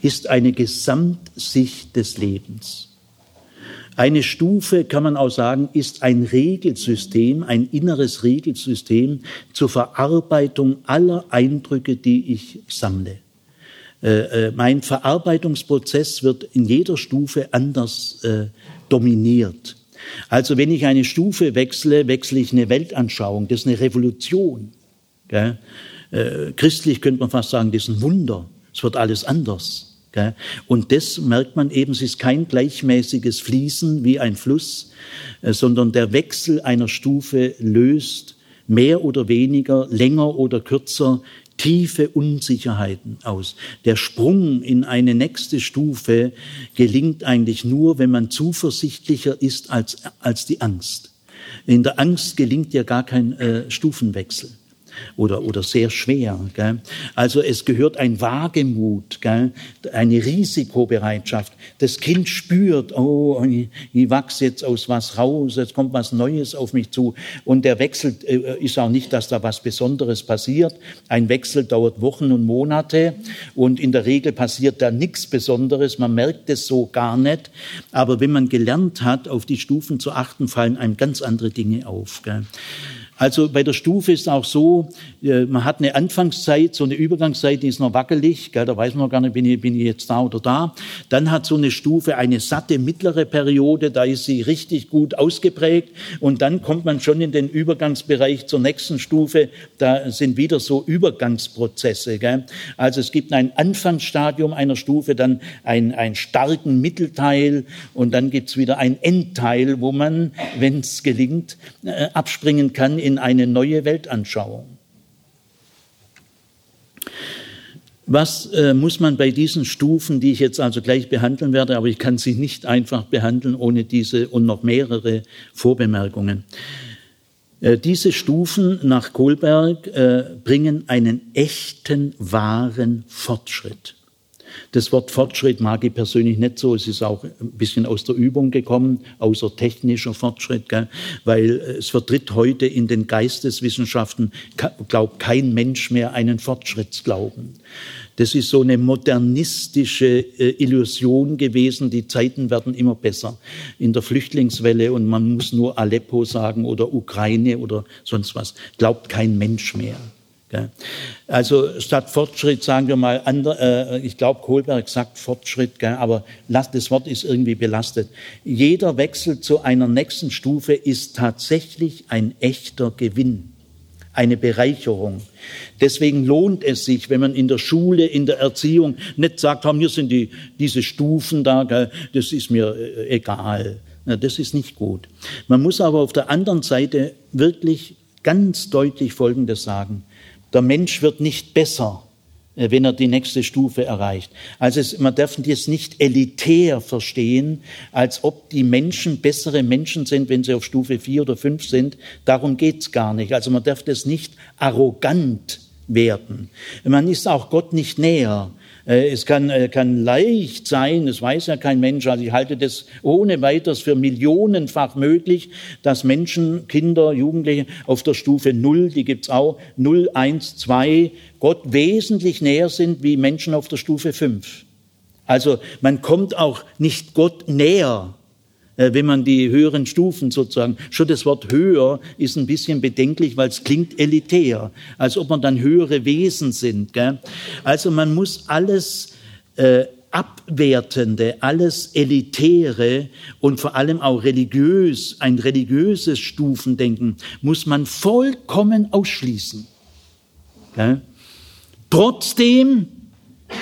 ist eine Gesamtsicht des Lebens. Eine Stufe, kann man auch sagen, ist ein Regelsystem, ein inneres Regelsystem zur Verarbeitung aller Eindrücke, die ich sammle. Äh, äh, mein Verarbeitungsprozess wird in jeder Stufe anders äh, dominiert. Also wenn ich eine Stufe wechsle, wechsle ich eine Weltanschauung. Das ist eine Revolution. Christlich könnte man fast sagen, das ist ein Wunder. Es wird alles anders. Und das merkt man eben, es ist kein gleichmäßiges Fließen wie ein Fluss, äh, sondern der Wechsel einer Stufe löst mehr oder weniger, länger oder kürzer tiefe Unsicherheiten aus. Der Sprung in eine nächste Stufe gelingt eigentlich nur, wenn man zuversichtlicher ist als, als die Angst. In der Angst gelingt ja gar kein äh, Stufenwechsel oder, oder sehr schwer. Gell? Also es gehört ein Wagemut, gell? eine Risikobereitschaft. Das Kind spürt, oh, ich, ich wachse jetzt aus was raus, jetzt kommt was Neues auf mich zu. Und der Wechsel äh, ist auch nicht, dass da was Besonderes passiert. Ein Wechsel dauert Wochen und Monate und in der Regel passiert da nichts Besonderes. Man merkt es so gar nicht. Aber wenn man gelernt hat, auf die Stufen zu achten, fallen einem ganz andere Dinge auf. Gell? Also bei der Stufe ist auch so, äh, man hat eine Anfangszeit, so eine Übergangszeit, die ist noch wackelig, gell, da weiß man noch gar nicht, bin ich, bin ich jetzt da oder da. Dann hat so eine Stufe eine satte mittlere Periode, da ist sie richtig gut ausgeprägt und dann kommt man schon in den Übergangsbereich zur nächsten Stufe, da sind wieder so Übergangsprozesse. Gell. Also es gibt ein Anfangsstadium einer Stufe, dann ein, ein starken Mittelteil und dann gibt's wieder ein Endteil, wo man, wenn es gelingt, äh, abspringen kann in eine neue Weltanschauung. Was äh, muss man bei diesen Stufen, die ich jetzt also gleich behandeln werde, aber ich kann sie nicht einfach behandeln ohne diese und noch mehrere Vorbemerkungen. Äh, diese Stufen nach Kohlberg äh, bringen einen echten, wahren Fortschritt. Das Wort Fortschritt mag ich persönlich nicht so. Es ist auch ein bisschen aus der Übung gekommen, außer technischer Fortschritt, gell? weil es vertritt heute in den Geisteswissenschaften, glaubt kein Mensch mehr einen Fortschrittsglauben. Das ist so eine modernistische äh, Illusion gewesen. Die Zeiten werden immer besser. In der Flüchtlingswelle und man muss nur Aleppo sagen oder Ukraine oder sonst was. Glaubt kein Mensch mehr. Also statt Fortschritt sagen wir mal, äh, ich glaube, Kohlberg sagt Fortschritt, aber das Wort ist irgendwie belastet. Jeder Wechsel zu einer nächsten Stufe ist tatsächlich ein echter Gewinn, eine Bereicherung. Deswegen lohnt es sich, wenn man in der Schule, in der Erziehung nicht sagt, hier sind die, diese Stufen da, das ist mir äh, egal. Das ist nicht gut. Man muss aber auf der anderen Seite wirklich ganz deutlich Folgendes sagen. Der Mensch wird nicht besser, äh, wenn er die nächste Stufe erreicht. Also es, man darf jetzt nicht elitär verstehen, als ob die Menschen bessere Menschen sind, wenn sie auf Stufe vier oder fünf sind. Darum geht's gar nicht. Also man darf das nicht arrogant werden. Man ist auch Gott nicht näher. Äh, es kann, äh, kann leicht sein, es weiß ja kein Mensch, also ich halte das ohne weiteres für millionenfach möglich, dass Menschen, Kinder, Jugendliche auf der Stufe Null, die gibt's auch, Null, Eins, Zwei, Gott wesentlich näher sind wie Menschen auf der Stufe Fünf. Also man kommt auch nicht Gott näher, äh, wenn man die höheren Stufen sozusagen, schon das Wort höher ist ein bisschen bedenklich, weil es klingt elitär, als ob man dann höhere Wesen sind. Gell? Also man muss alles äh, Abwertende, alles Elitäre und vor allem auch religiös, ein religiöses Stufendenken muss man vollkommen ausschließen. Gell? Trotzdem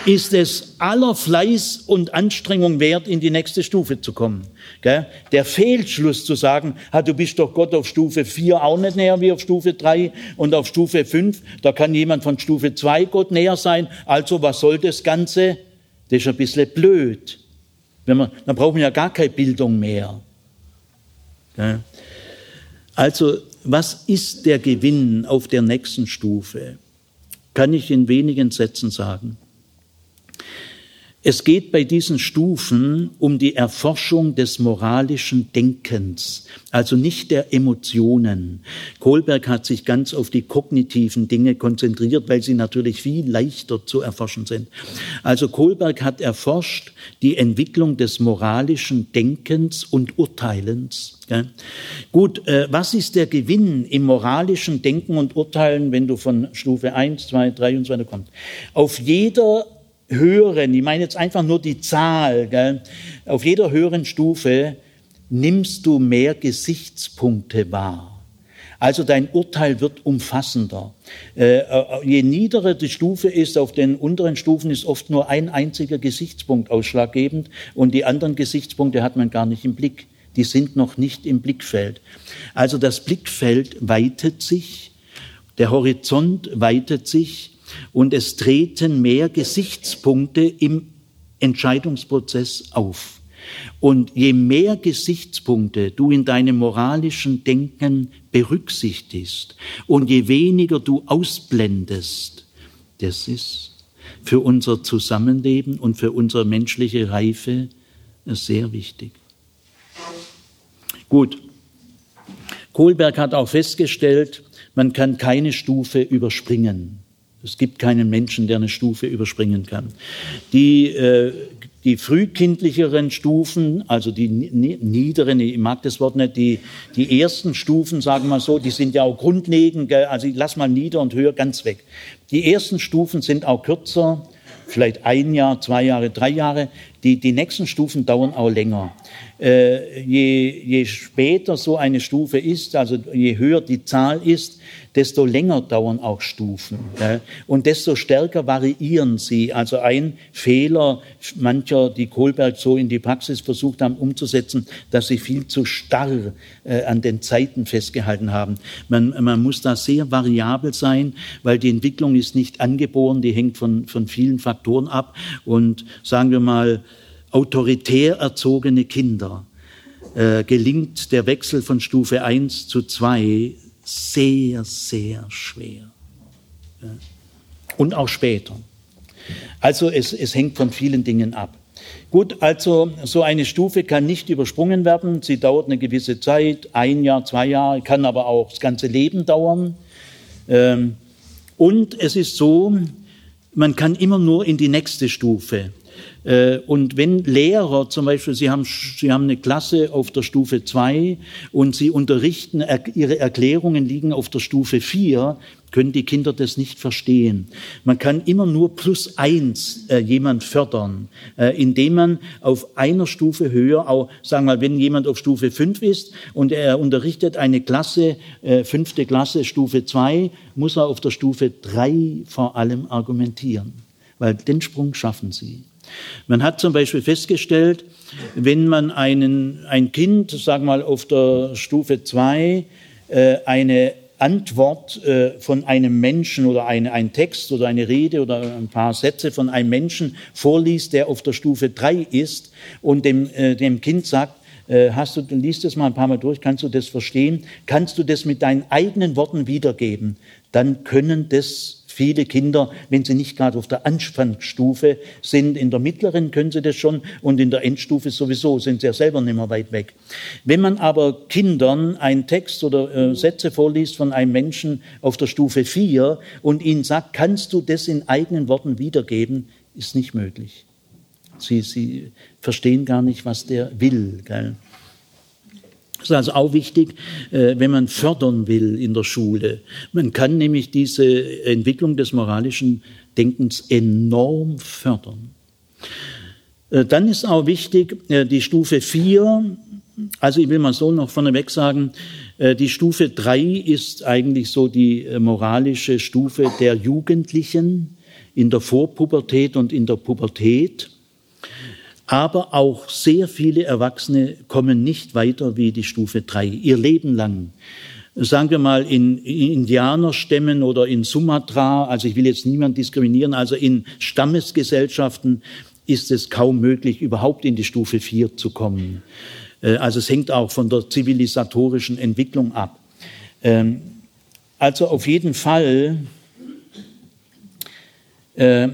ist es aller Fleiß und Anstrengung wert, in die nächste Stufe zu kommen. Der Fehlschluss zu sagen, du bist doch Gott auf Stufe 4 auch nicht näher wie auf Stufe 3 und auf Stufe 5, da kann jemand von Stufe 2 Gott näher sein, also was soll das Ganze? Das ist ein bisschen blöd. Wenn man, dann brauchen wir ja gar keine Bildung mehr. Also, was ist der Gewinn auf der nächsten Stufe? Kann ich in wenigen Sätzen sagen. Es geht bei diesen Stufen um die Erforschung des moralischen Denkens, also nicht der Emotionen. Kohlberg hat sich ganz auf die kognitiven Dinge konzentriert, weil sie natürlich viel leichter zu erforschen sind. Also Kohlberg hat erforscht die Entwicklung des moralischen Denkens und Urteilens. Gut, äh, was ist der Gewinn im moralischen Denken und Urteilen, wenn du von Stufe 1, 2, 3 und so weiter kommst? Auf jeder höheren, ich meine jetzt einfach nur die Zahl, gell, auf jeder höheren Stufe nimmst du mehr Gesichtspunkte wahr. Also dein Urteil wird umfassender. Äh, äh, je niedere die Stufe ist, auf den unteren Stufen ist oft nur ein einziger Gesichtspunkt ausschlaggebend und die anderen Gesichtspunkte hat man gar nicht im Blick. Die sind noch nicht im Blickfeld. Also das Blickfeld weitet sich, der Horizont weitet sich und es treten mehr Gesichtspunkte im Entscheidungsprozess auf. Und je mehr Gesichtspunkte du in deinem moralischen Denken berücksichtigst und je weniger du ausblendest, das ist für unser Zusammenleben und für unsere menschliche Reife sehr wichtig. Gut. Kohlberg hat auch festgestellt, man kann keine Stufe überspringen. Es gibt keinen Menschen, der eine Stufe überspringen kann. Die, äh, die frühkindlicheren Stufen, also die niederen, ich mag das Wort nicht, die, die ersten Stufen, sagen wir so, die sind ja auch grundlegend, also ich lass mal nieder und höher ganz weg. Die ersten Stufen sind auch kürzer, vielleicht ein Jahr, zwei Jahre, drei Jahre. Die, die nächsten Stufen dauern auch länger. Äh, je, je später so eine Stufe ist, also je höher die Zahl ist, desto länger dauern auch Stufen. Ja? Und desto stärker variieren sie. Also ein Fehler mancher, die Kohlberg so in die Praxis versucht haben umzusetzen, dass sie viel zu starr äh, an den Zeiten festgehalten haben. Man, man muss da sehr variabel sein, weil die Entwicklung ist nicht angeboren, die hängt von, von vielen Faktoren ab. Und sagen wir mal, autoritär erzogene Kinder äh, gelingt der Wechsel von Stufe 1 zu 2 sehr, sehr schwer. Ja. Und auch später. Also es, es hängt von vielen Dingen ab. Gut, also so eine Stufe kann nicht übersprungen werden. Sie dauert eine gewisse Zeit, ein Jahr, zwei Jahre, kann aber auch das ganze Leben dauern. Ähm, und es ist so, man kann immer nur in die nächste Stufe. Äh, und wenn Lehrer zum Beispiel, Sie haben, Sie haben eine Klasse auf der Stufe 2 und Sie unterrichten, Ihre Erklärungen liegen auf der Stufe 4, können die Kinder das nicht verstehen. Man kann immer nur plus eins äh, jemand fördern, äh, indem man auf einer Stufe höher, auch sagen wir mal, wenn jemand auf Stufe 5 ist und er unterrichtet eine Klasse, fünfte Klasse, Stufe 2, muss er auf der Stufe 3 vor allem argumentieren, weil den Sprung schaffen sie. Man hat zum Beispiel festgestellt, wenn man einen, ein Kind, sagen wir mal, auf der Stufe 2 äh, eine Antwort äh, von einem Menschen oder eine, ein Text oder eine Rede oder ein paar Sätze von einem Menschen vorliest, der auf der Stufe 3 ist und dem, äh, dem Kind sagt, äh, hast du, liest es mal ein paar Mal durch, kannst du das verstehen? Kannst du das mit deinen eigenen Worten wiedergeben? Dann können das Viele Kinder, wenn sie nicht gerade auf der Anfangsstufe sind, in der mittleren können sie das schon und in der Endstufe sowieso, sind sie ja selber nicht mehr weit weg. Wenn man aber Kindern einen Text oder äh, Sätze vorliest von einem Menschen auf der Stufe 4 und ihnen sagt, kannst du das in eigenen Worten wiedergeben, ist nicht möglich. Sie, sie verstehen gar nicht, was der will. Gell? Das ist also auch wichtig, äh, wenn man fördern will in der Schule. Man kann nämlich diese Entwicklung des moralischen Denkens enorm fördern. Äh, dann ist auch wichtig, äh, die Stufe 4, also ich will mal so noch vorneweg sagen, die Stufe 3 ist eigentlich so die moralische Stufe der Jugendlichen in der Vorpubertät und in der Pubertät. Aber auch sehr viele Erwachsene kommen nicht weiter wie die Stufe 3, ihr Leben lang. Sagen wir mal in Indianerstämmen oder in Sumatra, also ich will jetzt niemand diskriminieren, also in Stammesgesellschaften ist es kaum möglich, überhaupt in die Stufe 4 zu kommen. Äh, also es hängt auch von der zivilisatorischen Entwicklung ab. Ähm, also auf jeden Fall äh,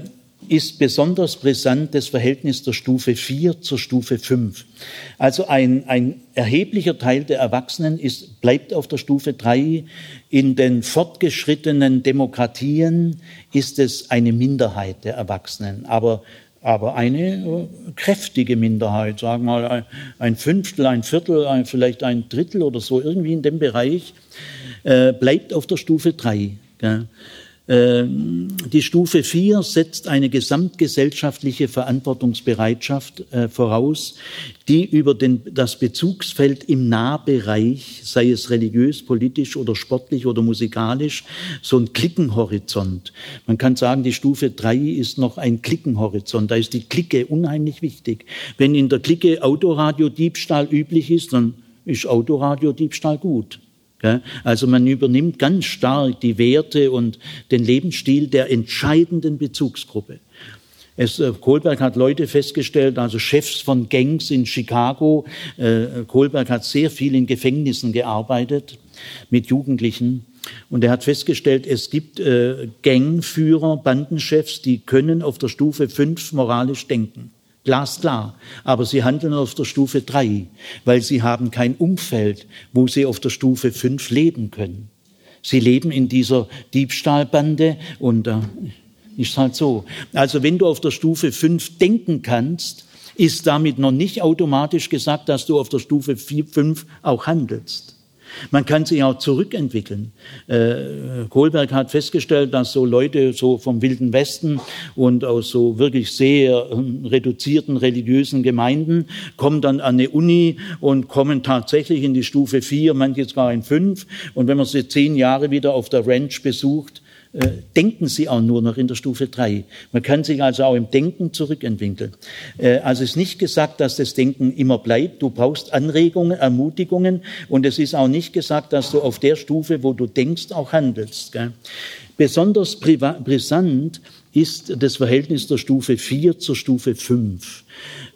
ist besonders brisant das Verhältnis der Stufe 4 zur Stufe 5. Also ein, ein erheblicher Teil der Erwachsenen ist, bleibt auf der Stufe 3. In den fortgeschrittenen Demokratien ist es eine Minderheit der Erwachsenen, aber, aber eine äh, kräftige Minderheit, sagen wir mal ein Fünftel, ein Viertel, ein, vielleicht ein Drittel oder so, irgendwie in dem Bereich, äh, bleibt auf der Stufe 3. Gell? Ähm, die Stufe 4 setzt eine gesamtgesellschaftliche Verantwortungsbereitschaft äh, voraus, die über den, das Bezugsfeld im Nahbereich, sei es religiös, politisch oder sportlich oder musikalisch, so ein Klickenhorizont. Man kann sagen, die Stufe 3 ist noch ein Klickenhorizont. Da ist die Clique unheimlich wichtig. Wenn in der Clique Autoradiodiebstahl üblich ist, dann ist Autoradiodiebstahl gut. Also man übernimmt ganz stark die Werte und den Lebensstil der entscheidenden Bezugsgruppe. Es, äh, Kohlberg hat Leute festgestellt, also Chefs von Gangs in Chicago. Äh, Kohlberg hat sehr viel in Gefängnissen gearbeitet mit Jugendlichen. Und er hat festgestellt, es gibt äh, Gangführer, Bandenchefs, die können auf der Stufe 5 moralisch denken. Glasklar. Aber sie handeln auf der Stufe 3, weil sie haben kein Umfeld, wo sie auf der Stufe 5 leben können. Sie leben in dieser Diebstahlbande und äh, ist halt so. Also wenn du auf der Stufe 5 denken kannst, ist damit noch nicht automatisch gesagt, dass du auf der Stufe 4, 5 auch handelst. Man kann sich auch zurückentwickeln. Äh, Kohlberg hat festgestellt, dass so Leute so vom Wilden Westen und aus so wirklich sehr äh, reduzierten religiösen Gemeinden kommen dann an eine Uni und kommen tatsächlich in die Stufe 4, manche sogar in 5. Und wenn man sie zehn Jahre wieder auf der Ranch besucht, denken sie auch nur noch in der Stufe 3. Man kann sich also auch im Denken zurückentwickeln. Äh, also es ist nicht gesagt, dass das Denken immer bleibt. Du brauchst Anregungen, Ermutigungen und es ist auch nicht gesagt, dass du auf der Stufe, wo du denkst, auch handelst. Besonders brisant ist das Verhältnis der Stufe 4 zur Stufe 5.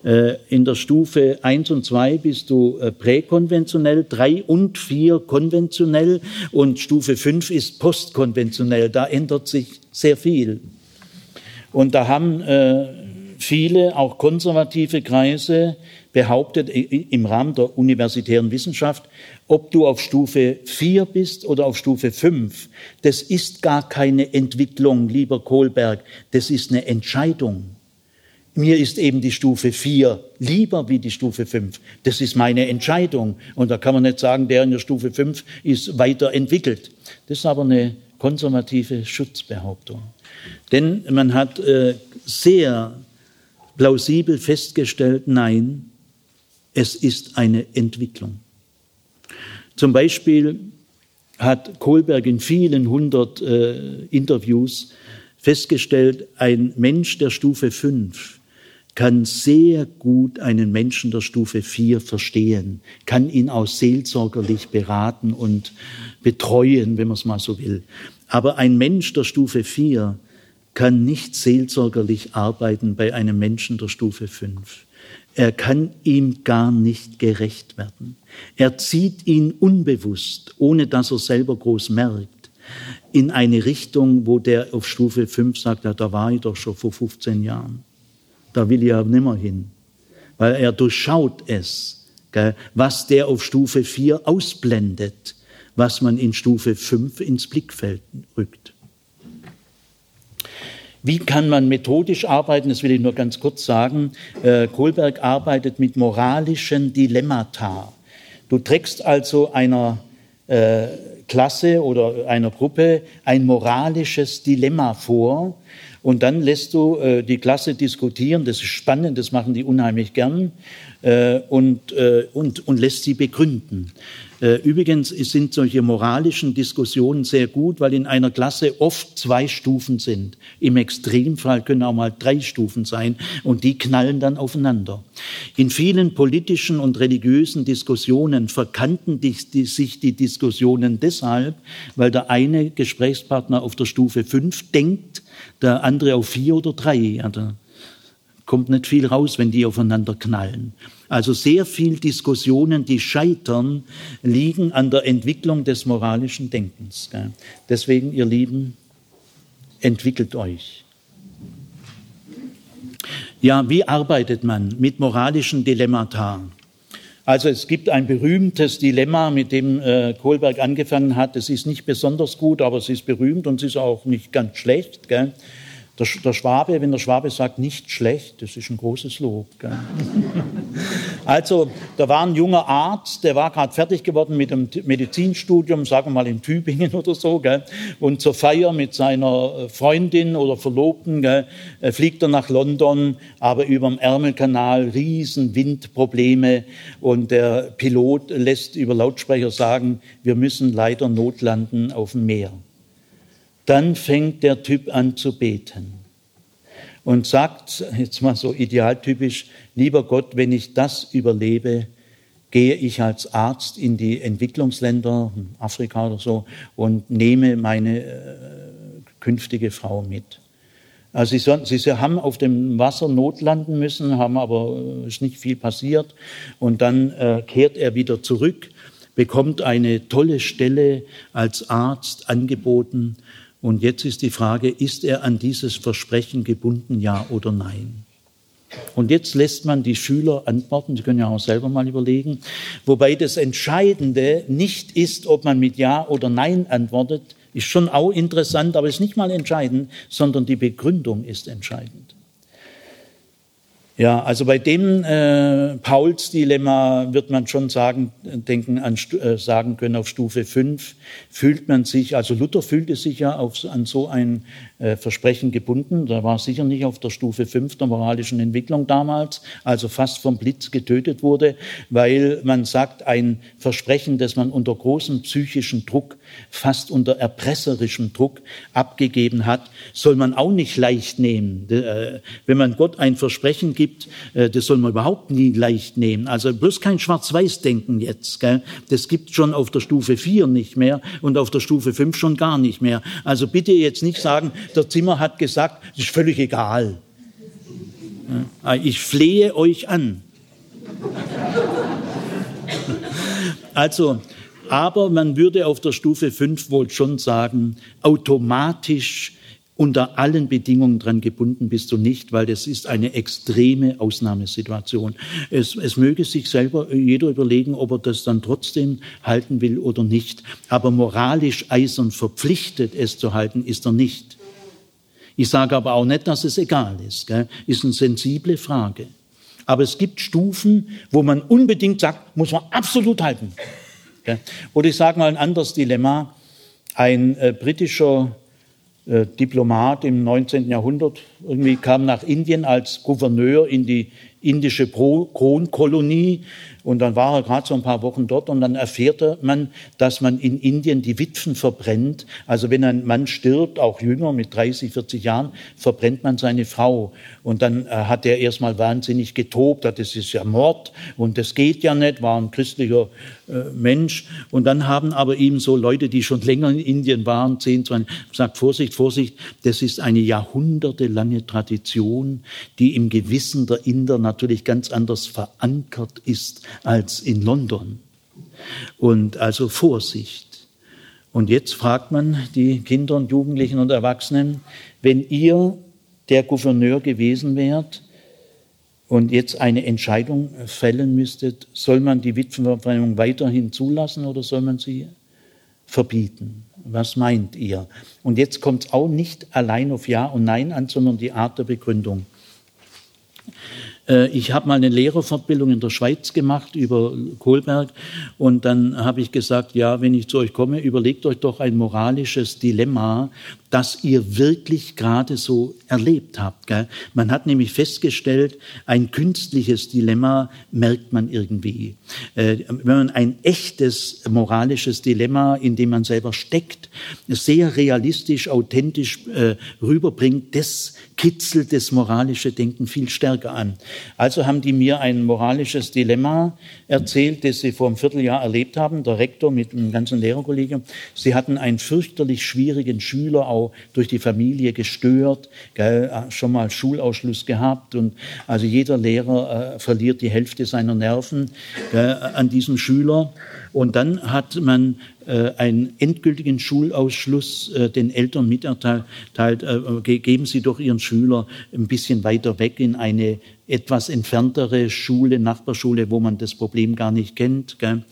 Äh, in der Stufe 1 und 2 bist du äh, präkonventionell, 3 und 4 konventionell und Stufe 5 ist postkonventionell. Da ändert sich sehr viel. Und da haben äh, viele, auch konservative Kreise, behauptet im Rahmen der universitären Wissenschaft, ob du auf Stufe 4 bist oder auf Stufe 5, das ist gar keine Entwicklung, lieber Kohlberg, das ist eine Entscheidung. Mir ist eben die Stufe 4 lieber wie die Stufe 5. Das ist meine Entscheidung. Und da kann man nicht sagen, der in der Stufe 5 ist weiterentwickelt. Das ist aber eine konservative Schutzbehauptung. Denn man hat äh, sehr plausibel festgestellt, nein, es ist eine Entwicklung. Zum Beispiel hat Kohlberg in vielen hundert äh, Interviews festgestellt, ein Mensch der Stufe 5 kann sehr gut einen Menschen der Stufe 4 verstehen, kann ihn auch seelsorgerlich beraten und betreuen, wenn man es mal so will. Aber ein Mensch der Stufe 4 kann nicht seelsorgerlich arbeiten bei einem Menschen der Stufe 5. Er kann ihm gar nicht gerecht werden. Er zieht ihn unbewusst, ohne dass er selber groß merkt, in eine Richtung, wo der auf Stufe 5 sagt, ja, da war ich doch schon vor 15 Jahren. Da will ich aber nimmer hin. Weil er durchschaut es, gell, was der auf Stufe 4 ausblendet, was man in Stufe 5 ins Blickfeld rückt. Wie kann man methodisch arbeiten? Das will ich nur ganz kurz sagen. Äh, Kohlberg arbeitet mit moralischen Dilemmata. Du trägst also einer äh, Klasse oder einer Gruppe ein moralisches Dilemma vor und dann lässt du äh, die Klasse diskutieren, das ist spannend, das machen die unheimlich gern, äh, und, äh, und, und lässt sie begründen. Äh, übrigens sind solche moralischen Diskussionen sehr gut, weil in einer Klasse oft zwei Stufen sind. Im Extremfall können auch mal drei Stufen sein und die knallen dann aufeinander. In vielen politischen und religiösen Diskussionen verkannten die, die, sich die Diskussionen deshalb, weil der eine Gesprächspartner auf der Stufe 5 denkt, der andere auf vier oder drei. Ja, da kommt nicht viel raus, wenn die aufeinander knallen. Also sehr viel Diskussionen, die scheitern, liegen an der Entwicklung des moralischen Denkens. Gell. Deswegen, ihr Lieben, entwickelt euch. Ja, wie arbeitet man mit moralischen Dilemmata? Also es gibt ein berühmtes Dilemma, mit dem äh, Kohlberg angefangen hat. Es ist nicht besonders gut, aber es ist berühmt und es ist auch nicht ganz schlecht. Gell? Der, der, Schwabe, wenn der Schwabe sagt, nicht schlecht, das ist ein großes Lob. Gell? (laughs) Also, da war ein junger Arzt, der war gerade fertig geworden mit dem Medizinstudium, sagen wir mal in Tübingen (laughs) oder so, gell? und zur Feier mit seiner äh, Freundin oder Verlobten gell? Äh, fliegt er nach London, aber über dem Ärmelkanal riesen Windprobleme und der Pilot lässt über Lautsprecher sagen, wir müssen leider notlanden auf dem Meer. Dann fängt der Typ an zu beten und sagt, jetzt mal so idealtypisch, lieber Gott, wenn ich das überlebe, gehe ich als Arzt in die Entwicklungsländer, Afrika oder so, und nehme meine äh, künftige Frau mit. Also sie, sie, haben auf dem Wasser notlanden müssen, haben aber äh, ist nicht viel passiert. Und dann äh, kehrt er wieder zurück, bekommt eine tolle Stelle als Arzt angeboten und jetzt ist die Frage, ist er an dieses Versprechen gebunden, ja oder nein? Und jetzt lässt man die Schüler antworten, Sie können ja auch selber mal überlegen, wobei das Entscheidende nicht ist, ob man mit Ja oder Nein antwortet, ist schon auch interessant, aber ist nicht mal entscheidend, sondern die Begründung ist entscheidend. Ja, also bei dem äh, Pauls Dilemma wird man schon sagen, denken an, äh, sagen können, auf Stufe 5 fühlt man sich, also Luther fühlte sich ja auf, an so ein Versprechen gebunden. Da war sicher nicht auf der Stufe 5 der moralischen Entwicklung damals, also fast vom Blitz getötet wurde, weil man sagt, ein Versprechen, das man unter großem psychischen Druck, fast unter erpresserischem Druck abgegeben hat, soll man auch nicht leicht nehmen. Äh, wenn man Gott ein Versprechen gibt, äh, das soll man überhaupt nie leicht nehmen. Also bloß kein Schwarz-Weiß-Denken jetzt. Das gibt schon auf der Stufe 4 nicht mehr und auf der Stufe 5 schon gar nicht mehr. Also bitte jetzt nicht sagen, der Zimmer hat gesagt, es ist völlig egal. Ich flehe euch an. (laughs) Also, aber man würde auf der Stufe 5 wohl schon sagen, automatisch unter allen Bedingungen dran gebunden bist du nicht, weil das ist eine extreme Ausnahmesituation. Es, es möge sich selber jeder überlegen, ob er das dann trotzdem halten will oder nicht. Aber moralisch eisern verpflichtet, es zu halten, ist er nicht. Ich sage aber auch nicht, dass es egal ist. Gell? Ist eine sensible Frage. Aber es gibt Stufen, wo man unbedingt sagt, muss man absolut halten. Gell? Oder ich sage mal ein anderes Dilemma. Ein äh, britischer äh, Diplomat im 19. Jahrhundert irgendwie kam nach Indien als Gouverneur in die indische Kronkolonie und dann war er gerade so ein paar Wochen dort und dann erfährt man, dass man in Indien die Witwen verbrennt. Also wenn ein Mann stirbt, auch jünger mit 30, 40 Jahren, verbrennt man seine Frau. Und dann äh, hat er erstmal wahnsinnig getobt, das ist ja Mord und das geht ja nicht, war ein christlicher Mensch. Und dann haben aber ihm so Leute, die schon länger in Indien waren, 10, 20, gesagt, Vorsicht, Vorsicht, das ist eine jahrhundertelange Tradition, die im Gewissen der Inder natürlich ganz anders verankert ist als in London. Und also Vorsicht. Und jetzt fragt man die Kinder und Jugendlichen und Erwachsenen, wenn ihr der Gouverneur gewesen wärt und jetzt eine Entscheidung fällen müsstet, soll man die Witwenverbrennung weiterhin zulassen oder soll man sie verbieten? Was meint ihr? Und jetzt kommt es auch nicht allein auf Ja und Nein an, sondern die Art der Begründung. Äh, ich habe mal eine Lehrerfortbildung in der Schweiz gemacht über Kohlberg und dann habe ich gesagt, ja, wenn ich zu euch komme, überlegt euch doch ein moralisches Dilemma, das ihr wirklich gerade so erlebt habt. Gell? Man hat nämlich festgestellt, ein künstliches Dilemma merkt man irgendwie. Äh, wenn man ein echtes moralisches Dilemma, in dem man selber steckt, sehr realistisch, authentisch äh, rüberbringt, das kitzelt das moralische Denken viel stärker an. Also haben die mir ein moralisches Dilemma erzählt, das sie vor einem Vierteljahr erlebt haben, der Rektor mit dem ganzen Lehrerkollegium. Sie hatten einen fürchterlich schwierigen Schüler, auch durch die Familie gestört, gell, schon mal Schulausschluss gehabt und also jeder Lehrer äh, verliert die Hälfte seiner Nerven gell, an diesen Schüler. Und dann hat man äh, einen endgültigen Schulausschluss äh, den Eltern miterteilt, äh, geben Sie doch Ihren Schüler ein bisschen weiter weg in eine etwas entferntere Schule, Nachbarschule, wo man das Problem gar nicht kennt. Gell?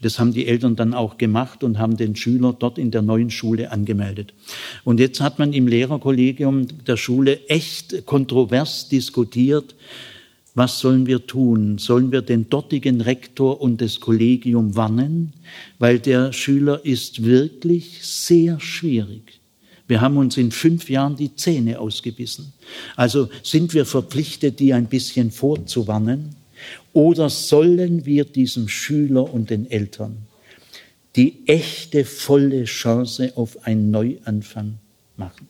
Das haben die Eltern dann auch gemacht und haben den Schüler dort in der neuen Schule angemeldet. Und jetzt hat man im Lehrerkollegium der Schule echt kontrovers diskutiert, was sollen wir tun? Sollen wir den dortigen Rektor und das Kollegium warnen? Weil der Schüler ist wirklich sehr schwierig. Wir haben uns in fünf Jahren die Zähne ausgebissen. Also sind wir verpflichtet, die ein bisschen vorzuwarnen? Oder sollen wir diesem Schüler und den Eltern die echte, volle Chance auf einen Neuanfang machen?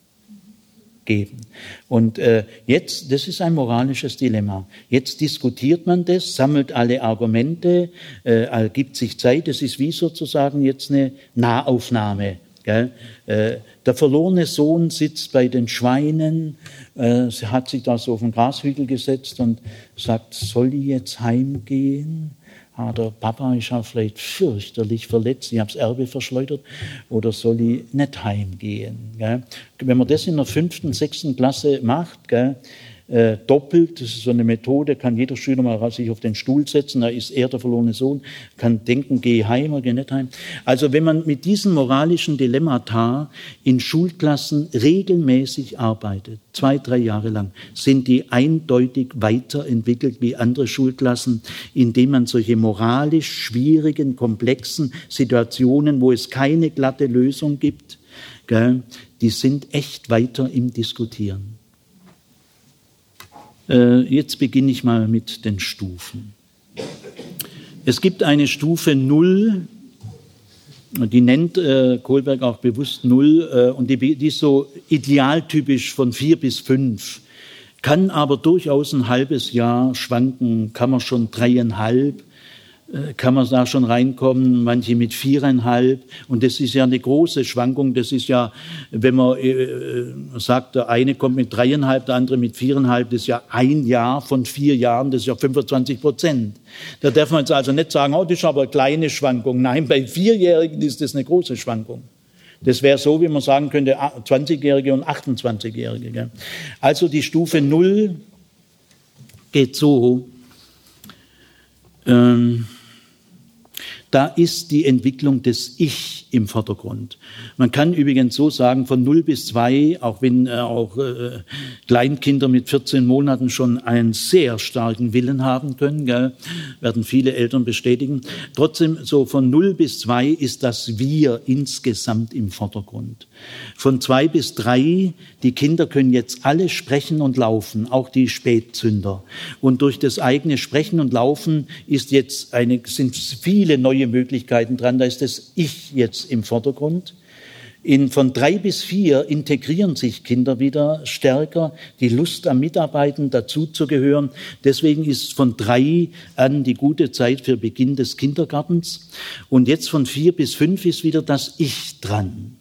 Geben. Und äh, jetzt, das ist ein moralisches Dilemma. Jetzt diskutiert man das, sammelt alle Argumente, äh, gibt sich Zeit. Das ist wie sozusagen jetzt eine Nahaufnahme. Gell? Äh, der verlorene Sohn sitzt bei den Schweinen, äh, hat sich da so auf den Grashügel gesetzt und sagt, soll ich jetzt heimgehen? Ah, der Papa ist ja vielleicht fürchterlich verletzt, ich habe das Erbe verschleudert, oder soll ich nicht heimgehen? Gell? Wenn man das in der fünften, sechsten Klasse macht, gell, äh, doppelt. Das ist so eine Methode, kann jeder Schüler mal sich auf den Stuhl setzen, da ist er der verlorene Sohn, kann denken, geh heim oder geh nicht heim. Also wenn man mit diesen moralischen Dilemmata in Schulklassen regelmäßig arbeitet, zwei, drei Jahre lang, sind die eindeutig weiterentwickelt wie andere Schulklassen, indem man solche moralisch schwierigen, komplexen Situationen, wo es keine glatte Lösung gibt, die sind echt weiter im Diskutieren. Äh, jetzt beginne ich mal mit den Stufen. Es gibt eine Stufe Null, die nennt äh, Kohlberg auch bewusst Null äh, und die, die ist so idealtypisch von vier bis fünf, kann aber durchaus ein halbes Jahr schwanken, kann man schon dreieinhalb kann man da schon reinkommen, manche mit viereinhalb. Und das ist ja eine große Schwankung. Das ist ja, wenn man äh, äh, sagt, der eine kommt mit dreieinhalb, der andere mit viereinhalb, das ist ja ein Jahr von vier Jahren, das ist ja 25 Prozent. Da darf man jetzt also nicht sagen, oh, das ist aber eine kleine Schwankung. Nein, bei Vierjährigen ist das eine große Schwankung. Das wäre so, wie man sagen könnte, 20-Jährige und 28-Jährige. Also die Stufe Null geht so. Ähm, da ist die Entwicklung des Ich im Vordergrund. Man kann übrigens so sagen, von 0 bis 2, auch wenn äh, auch äh, Kleinkinder mit 14 Monaten schon einen sehr starken Willen haben können, gell, werden viele Eltern bestätigen. Trotzdem, so von 0 bis 2 ist das Wir insgesamt im Vordergrund. Von 2 bis 3, die Kinder können jetzt alle sprechen und laufen, auch die Spätzünder. Und durch das eigene Sprechen und Laufen ist jetzt eine, sind viele neue neue Möglichkeiten dran. Da ist das Ich jetzt im Vordergrund. In, von drei bis vier integrieren sich Kinder wieder stärker, die Lust am Mitarbeiten, dazu zu gehören. Deswegen ist von drei an die gute Zeit für Beginn des Kindergartens. Und jetzt von vier bis fünf ist wieder das Ich dran.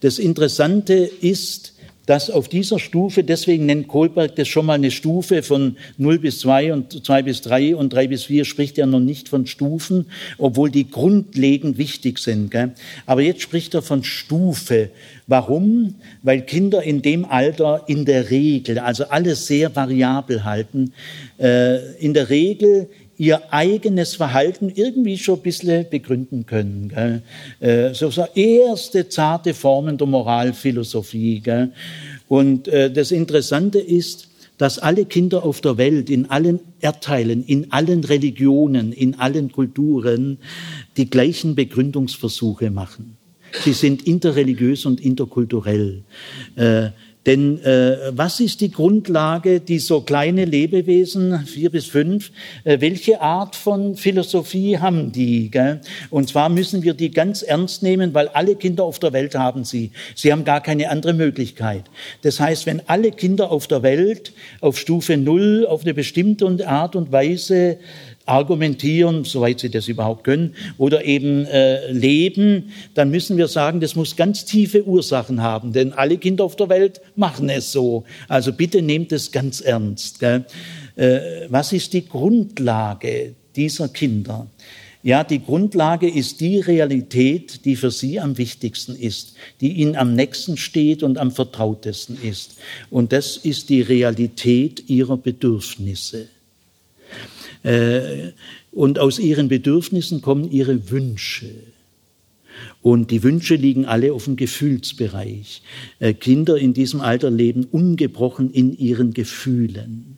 Das Interessante ist, dass auf dieser Stufe, deswegen nennt Kohlberg das schon mal eine Stufe von 0 bis 2 und 2 bis 3 und 3 bis 4 spricht er noch nicht von Stufen, obwohl die grundlegend wichtig sind. Gell? Aber jetzt spricht er von Stufe. Warum? Weil Kinder in dem Alter in der Regel, also alles sehr variabel halten, äh, in der Regel ihr eigenes Verhalten irgendwie schon ein bisschen begründen können. Gell? Äh, so, so erste zarte Formen der Moralphilosophie. Gell? Und äh, das Interessante ist, dass alle Kinder auf der Welt, in allen Erdteilen, in allen Religionen, in allen Kulturen die gleichen Begründungsversuche machen. Sie sind interreligiös und interkulturell. Äh, denn äh, was ist die Grundlage, die so kleine Lebewesen, vier bis fünf, äh, welche Art von Philosophie haben die? Gell? Und zwar müssen wir die ganz ernst nehmen, weil alle Kinder auf der Welt haben sie. Sie haben gar keine andere Möglichkeit. Das heißt, wenn alle Kinder auf der Welt auf Stufe Null auf eine bestimmte Art und Weise argumentieren, soweit sie das überhaupt können, oder eben äh, leben, dann müssen wir sagen, das muss ganz tiefe Ursachen haben, denn alle Kinder auf der Welt machen es so. Also bitte nehmt es ganz ernst. Äh, was ist die Grundlage dieser Kinder? Ja, die Grundlage ist die Realität, die für sie am wichtigsten ist, die ihnen am nächsten steht und am vertrautesten ist. Und das ist die Realität ihrer Bedürfnisse. Äh, und aus ihren Bedürfnissen kommen ihre Wünsche. Und die Wünsche liegen alle auf dem Gefühlsbereich. Äh, Kinder in diesem Alter leben ungebrochen in ihren Gefühlen.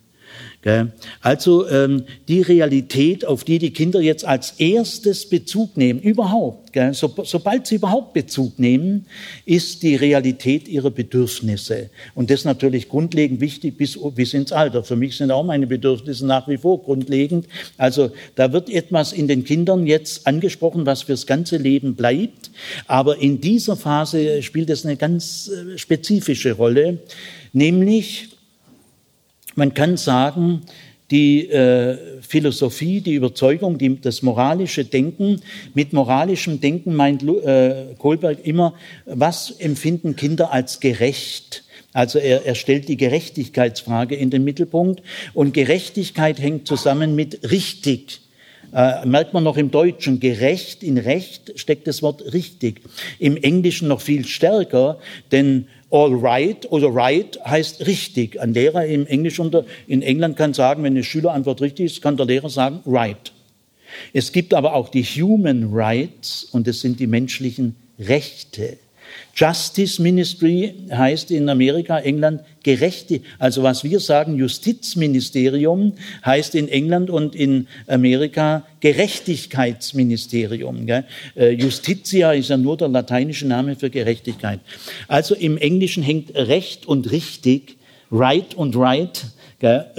Also ähm, die Realität, auf die die Kinder jetzt als erstes Bezug nehmen, überhaupt, so, sobald sie überhaupt Bezug nehmen, ist die Realität ihrer Bedürfnisse. Und das ist natürlich grundlegend wichtig bis, bis ins Alter. Für mich sind auch meine Bedürfnisse nach wie vor grundlegend. Also da wird etwas in den Kindern jetzt angesprochen, was fürs ganze Leben bleibt. Aber in dieser Phase spielt es eine ganz äh, spezifische Rolle, nämlich man kann sagen, die äh, Philosophie, die Überzeugung, die, das moralische Denken. Mit moralischem Denken meint äh, Kohlberg immer, was empfinden Kinder als gerecht? Also er, er stellt die Gerechtigkeitsfrage in den Mittelpunkt und Gerechtigkeit hängt zusammen mit richtig. Äh, merkt man noch im Deutschen, gerecht, in Recht steckt das Wort richtig. Im Englischen noch viel stärker, denn all right oder right heißt richtig. Ein Lehrer im Englisch unter, in England kann sagen, wenn eine Schülerantwort richtig ist, kann der Lehrer sagen right. Es gibt aber auch die Human Rights und das sind die menschlichen Rechte. Justice Ministry heißt in Amerika, England Gerechte, also was wir sagen, Justizministerium heißt in England und in Amerika Gerechtigkeitsministerium. Äh, Justitia ist ja nur der lateinische Name für Gerechtigkeit. Also im Englischen hängt Recht und richtig, right und right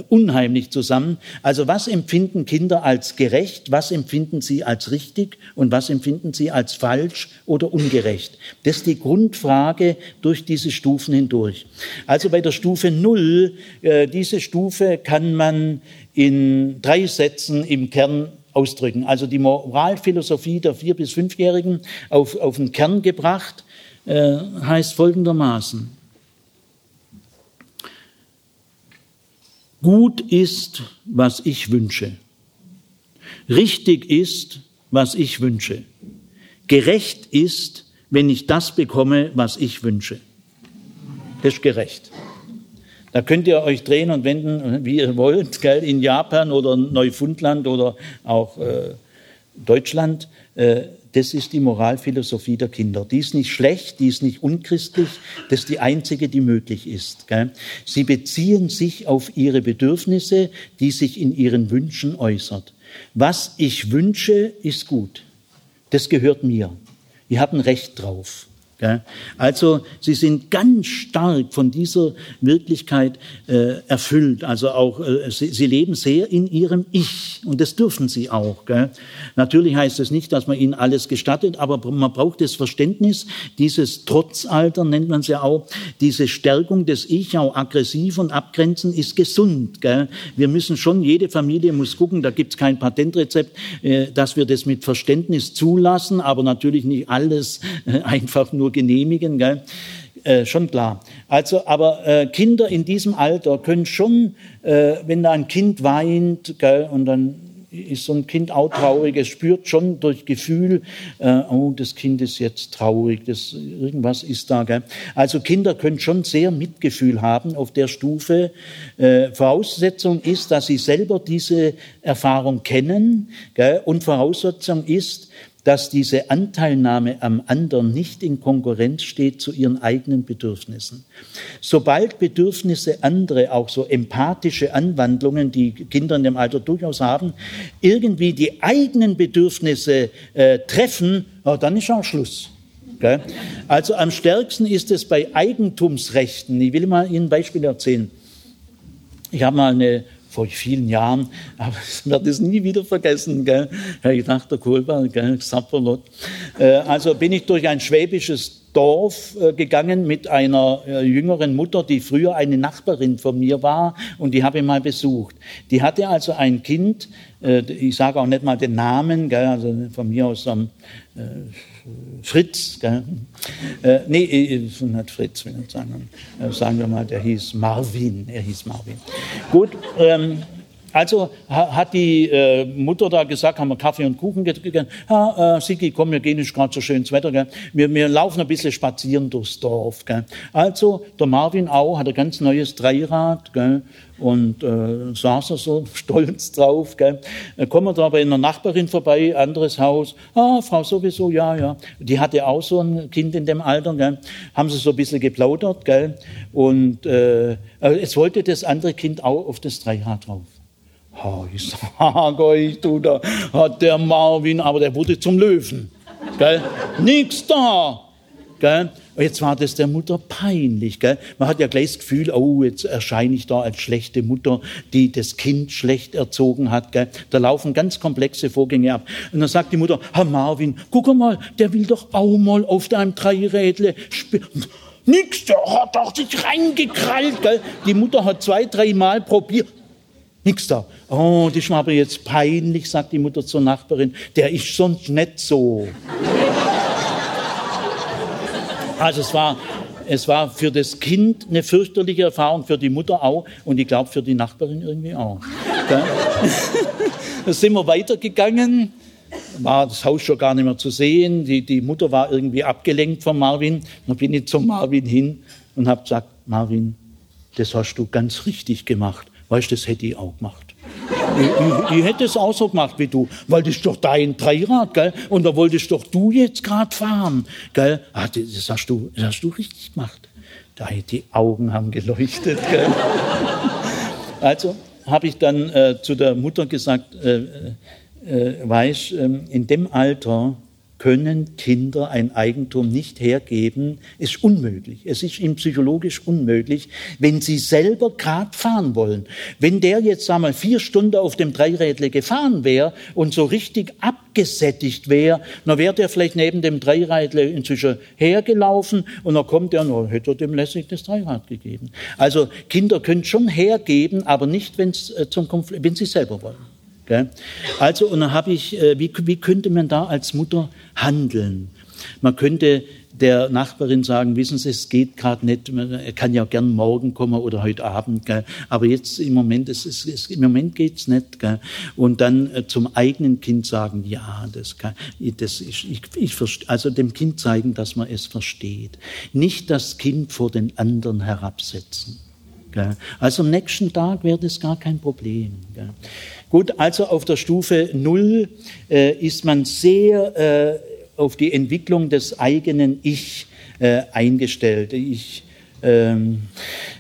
unheimlich zusammen. Also was empfinden Kinder als gerecht, was empfinden sie als richtig und was empfinden sie als falsch oder ungerecht? Das ist die Grundfrage durch diese Stufen hindurch. Also bei der Stufe Null, äh, diese Stufe kann man in drei Sätzen im Kern ausdrücken. Also die Moralphilosophie der Vier- bis Fünfjährigen auf, auf den Kern gebracht, äh, heißt folgendermaßen. Gut ist, was ich wünsche. Richtig ist, was ich wünsche. Gerecht ist, wenn ich das bekomme, was ich wünsche. Das ist gerecht. Da könnt ihr euch drehen und wenden, wie ihr wollt, gell, in Japan oder Neufundland oder auch äh, Deutschland. Äh, das ist die Moralphilosophie der Kinder. Die ist nicht schlecht, die ist nicht unchristlich, das ist die einzige, die möglich ist. Sie beziehen sich auf ihre Bedürfnisse, die sich in ihren Wünschen äußert. Was ich wünsche, ist gut. Das gehört mir. Ihr habt ein Recht drauf. Also sie sind ganz stark von dieser Wirklichkeit äh, erfüllt. Also auch äh, sie, sie, leben sehr in ihrem Ich und das dürfen sie auch. Gell? Natürlich heißt es das nicht, dass man ihnen alles gestattet, aber man braucht das Verständnis, dieses Trotzalter nennt man es ja auch, diese Stärkung des Ich, auch aggressiv und abgrenzen, ist gesund. Gell? Wir müssen schon, jede Familie muss gucken, da gibt es kein Patentrezept, äh, dass wir das mit Verständnis zulassen, aber natürlich nicht alles äh, einfach nur genehmigen, gell? Äh, schon klar. Also, aber äh, Kinder in diesem Alter können schon, äh, wenn da ein Kind weint, gell, und dann ist so ein Kind auch traurig, es spürt schon durch Gefühl, äh, oh, das Kind ist jetzt traurig, das, irgendwas ist da. Gell? Also Kinder können schon sehr Mitgefühl haben auf der Stufe. Äh, Voraussetzung ist, dass sie selber diese Erfahrung kennen gell? und Voraussetzung ist, dass diese Anteilnahme am anderen nicht in Konkurrenz steht zu ihren eigenen Bedürfnissen. Sobald Bedürfnisse andere, auch so empathische Anwandlungen, die Kinder in dem Alter durchaus haben, irgendwie die eigenen Bedürfnisse äh, treffen, oh, dann ist auch Schluss. Gell? Also am stärksten ist es bei Eigentumsrechten. Ich will mal Ihnen ein Beispiel erzählen. Ich habe mal eine vor vielen Jahren, aber ich werde es nie wieder vergessen, gell? ich dachte, Kohlberg, gell? Sapperlot. Äh, also bin ich durch ein schwäbisches Dorf äh, gegangen mit einer äh, jüngeren Mutter, die früher eine Nachbarin von mir war und die habe ich mal besucht. Die hatte also ein Kind, ich sage auch nicht mal den Namen, gell? also von mir aus am Fritz, gell? Äh, nee, äh, nicht Fritz, will ich sagen. Äh, sagen wir mal, der hieß Marvin. Er hieß Marvin. Gut, ähm, also hat die äh, Mutter da gesagt, haben wir Kaffee und Kuchen gegessen. Ja, äh, Sigi, komm, wir gehen nicht gerade so schönes Wetter. Gell? Wir, wir laufen ein bisschen spazieren durchs Dorf. Gell? Also der Marvin auch hat ein ganz neues Dreirad gell? Und äh, saß er so (laughs) stolz drauf. Gell? Dann kommen wir da bei einer Nachbarin vorbei, anderes Haus. Ah, Frau sowieso, ja, ja. Die hatte auch so ein Kind in dem Alter. Gell? Haben sie so ein bisschen geplaudert. Gell? Und äh, es wollte das andere Kind auch auf das Dreirad drauf. Oh, ich sag (laughs) euch, du, da hat der Marvin, aber der wurde zum Löwen. Gell? Nix da. Gell? Jetzt war das der Mutter peinlich. Gell? Man hat ja gleich das Gefühl, oh, jetzt erscheine ich da als schlechte Mutter, die das Kind schlecht erzogen hat. Gell? Da laufen ganz komplexe Vorgänge ab. Und dann sagt die Mutter, Herr Marvin, guck mal, der will doch auch mal auf deinem Dreirädle spielen. Nix, der hat doch sich reingekrallt. Gell? Die Mutter hat zwei, dreimal probiert. Nix da. Oh, das mir aber jetzt peinlich, sagt die Mutter zur Nachbarin. Der ist sonst nicht so. Also es war, es war für das Kind eine fürchterliche Erfahrung, für die Mutter auch und ich glaube für die Nachbarin irgendwie auch. (laughs) Dann sind wir weitergegangen, war das Haus schon gar nicht mehr zu sehen, die, die Mutter war irgendwie abgelenkt von Marvin. Dann bin ich zum Marvin hin und habe gesagt, Marvin, das hast du ganz richtig gemacht. Weißt du, das hätte ich auch gemacht. Ich, ich, hätte es auch so gemacht wie du, weil das ist doch dein Dreirad, gell? Und da wolltest doch du jetzt gerade fahren, gell? Ah, das hast du, das hast du richtig gemacht. Da die Augen haben geleuchtet, gell? (laughs) Also habe ich dann äh, zu der Mutter gesagt, äh, äh, weißt, äh, in dem Alter können Kinder ein Eigentum nicht hergeben, ist unmöglich. Es ist ihm psychologisch unmöglich, wenn sie selber Grad fahren wollen. Wenn der jetzt, sagen wir, vier Stunden auf dem Dreirädle gefahren wäre und so richtig abgesättigt wäre, dann wäre der vielleicht neben dem Dreirädle inzwischen hergelaufen und dann kommt er, dann hätte er dem lässig das Dreirad gegeben. Also Kinder können schon hergeben, aber nicht, wenn's, äh, zum Konflikt, wenn sie selber wollen. Also, und dann habe ich, äh, wie, wie könnte man da als Mutter handeln? Man könnte der Nachbarin sagen, wissen Sie, es geht gerade nicht, er kann ja gern morgen kommen oder heute Abend, gell? aber jetzt im Moment, es es, im Moment geht's nicht. Gell? Und dann äh, zum eigenen Kind sagen, ja, das kann, das ist, ich, ich, also dem Kind zeigen, dass man es versteht. Nicht das Kind vor den anderen herabsetzen. Gell? Also am nächsten Tag wäre das gar kein Problem. Gell? Gut, also auf der Stufe Null äh, ist man sehr äh, auf die Entwicklung des eigenen Ich äh, eingestellt. Ich ähm,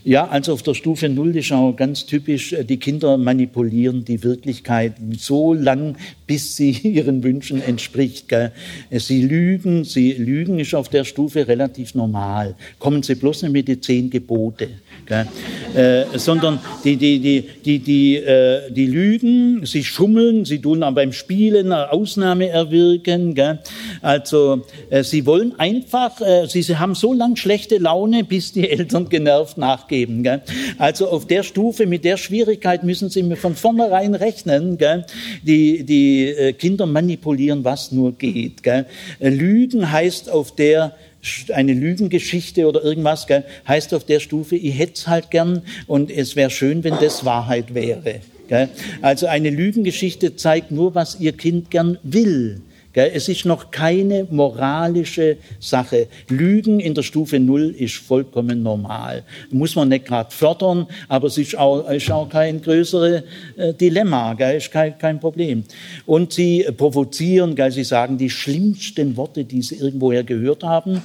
ja, also auf der Stufe Null ist auch ganz typisch, äh, die Kinder manipulieren die Wirklichkeit so lang, bis sie (laughs) ihren Wünschen entspricht. Gell? Sie lügen, sie lügen ist auf der Stufe relativ normal. Kommen sie bloß nicht mit den zehn Gebote. Äh, sondern die, die, die, die, die, äh, die lügen, sie schummeln, sie tun dann beim Spielen eine Ausnahme erwirken. Gell? Also äh, sie wollen einfach, äh, sie, sie haben so lange schlechte Laune, bis die (laughs) Eltern genervt nachgeben. Gell? Also auf der Stufe, mit der Schwierigkeit müssen sie mir von vornherein rechnen. Gell? Die, die äh, Kinder manipulieren, was nur geht. Gell? Äh, lügen heißt auf der eine Lügengeschichte oder irgendwas, gell, heißt auf der Stufe, ich hätte es halt gern und es wäre schön, wenn das Wahrheit wäre. Gell. Also eine Lügengeschichte zeigt nur, was ihr Kind gern will. Es ist noch keine moralische Sache. Lügen in der Stufe Null ist vollkommen normal. Muss man nicht gerade fördern, aber es ist auch, ist auch kein größeres äh, Dilemma, ist kein, kein Problem. Und sie provozieren, sie sagen die schlimmsten Worte, die sie irgendwoher gehört haben.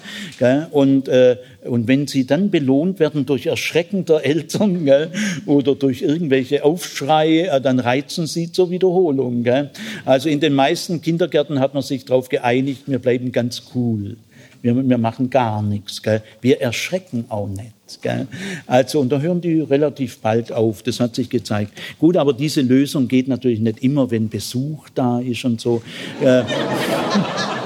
Und äh, und wenn sie dann belohnt werden durch Erschrecken der Eltern (laughs) gell, oder durch irgendwelche Aufschreie, äh, dann reizen sie zur Wiederholung. Gell. Also in den meisten Kindergärten hat man sich darauf geeinigt, wir bleiben ganz cool. Wir, wir machen gar nichts. Gell. Wir erschrecken auch nicht. Gell. Also, und da hören die relativ bald auf, das hat sich gezeigt. Gut, aber diese Lösung geht natürlich nicht immer, wenn Besuch da ist und so. (laughs)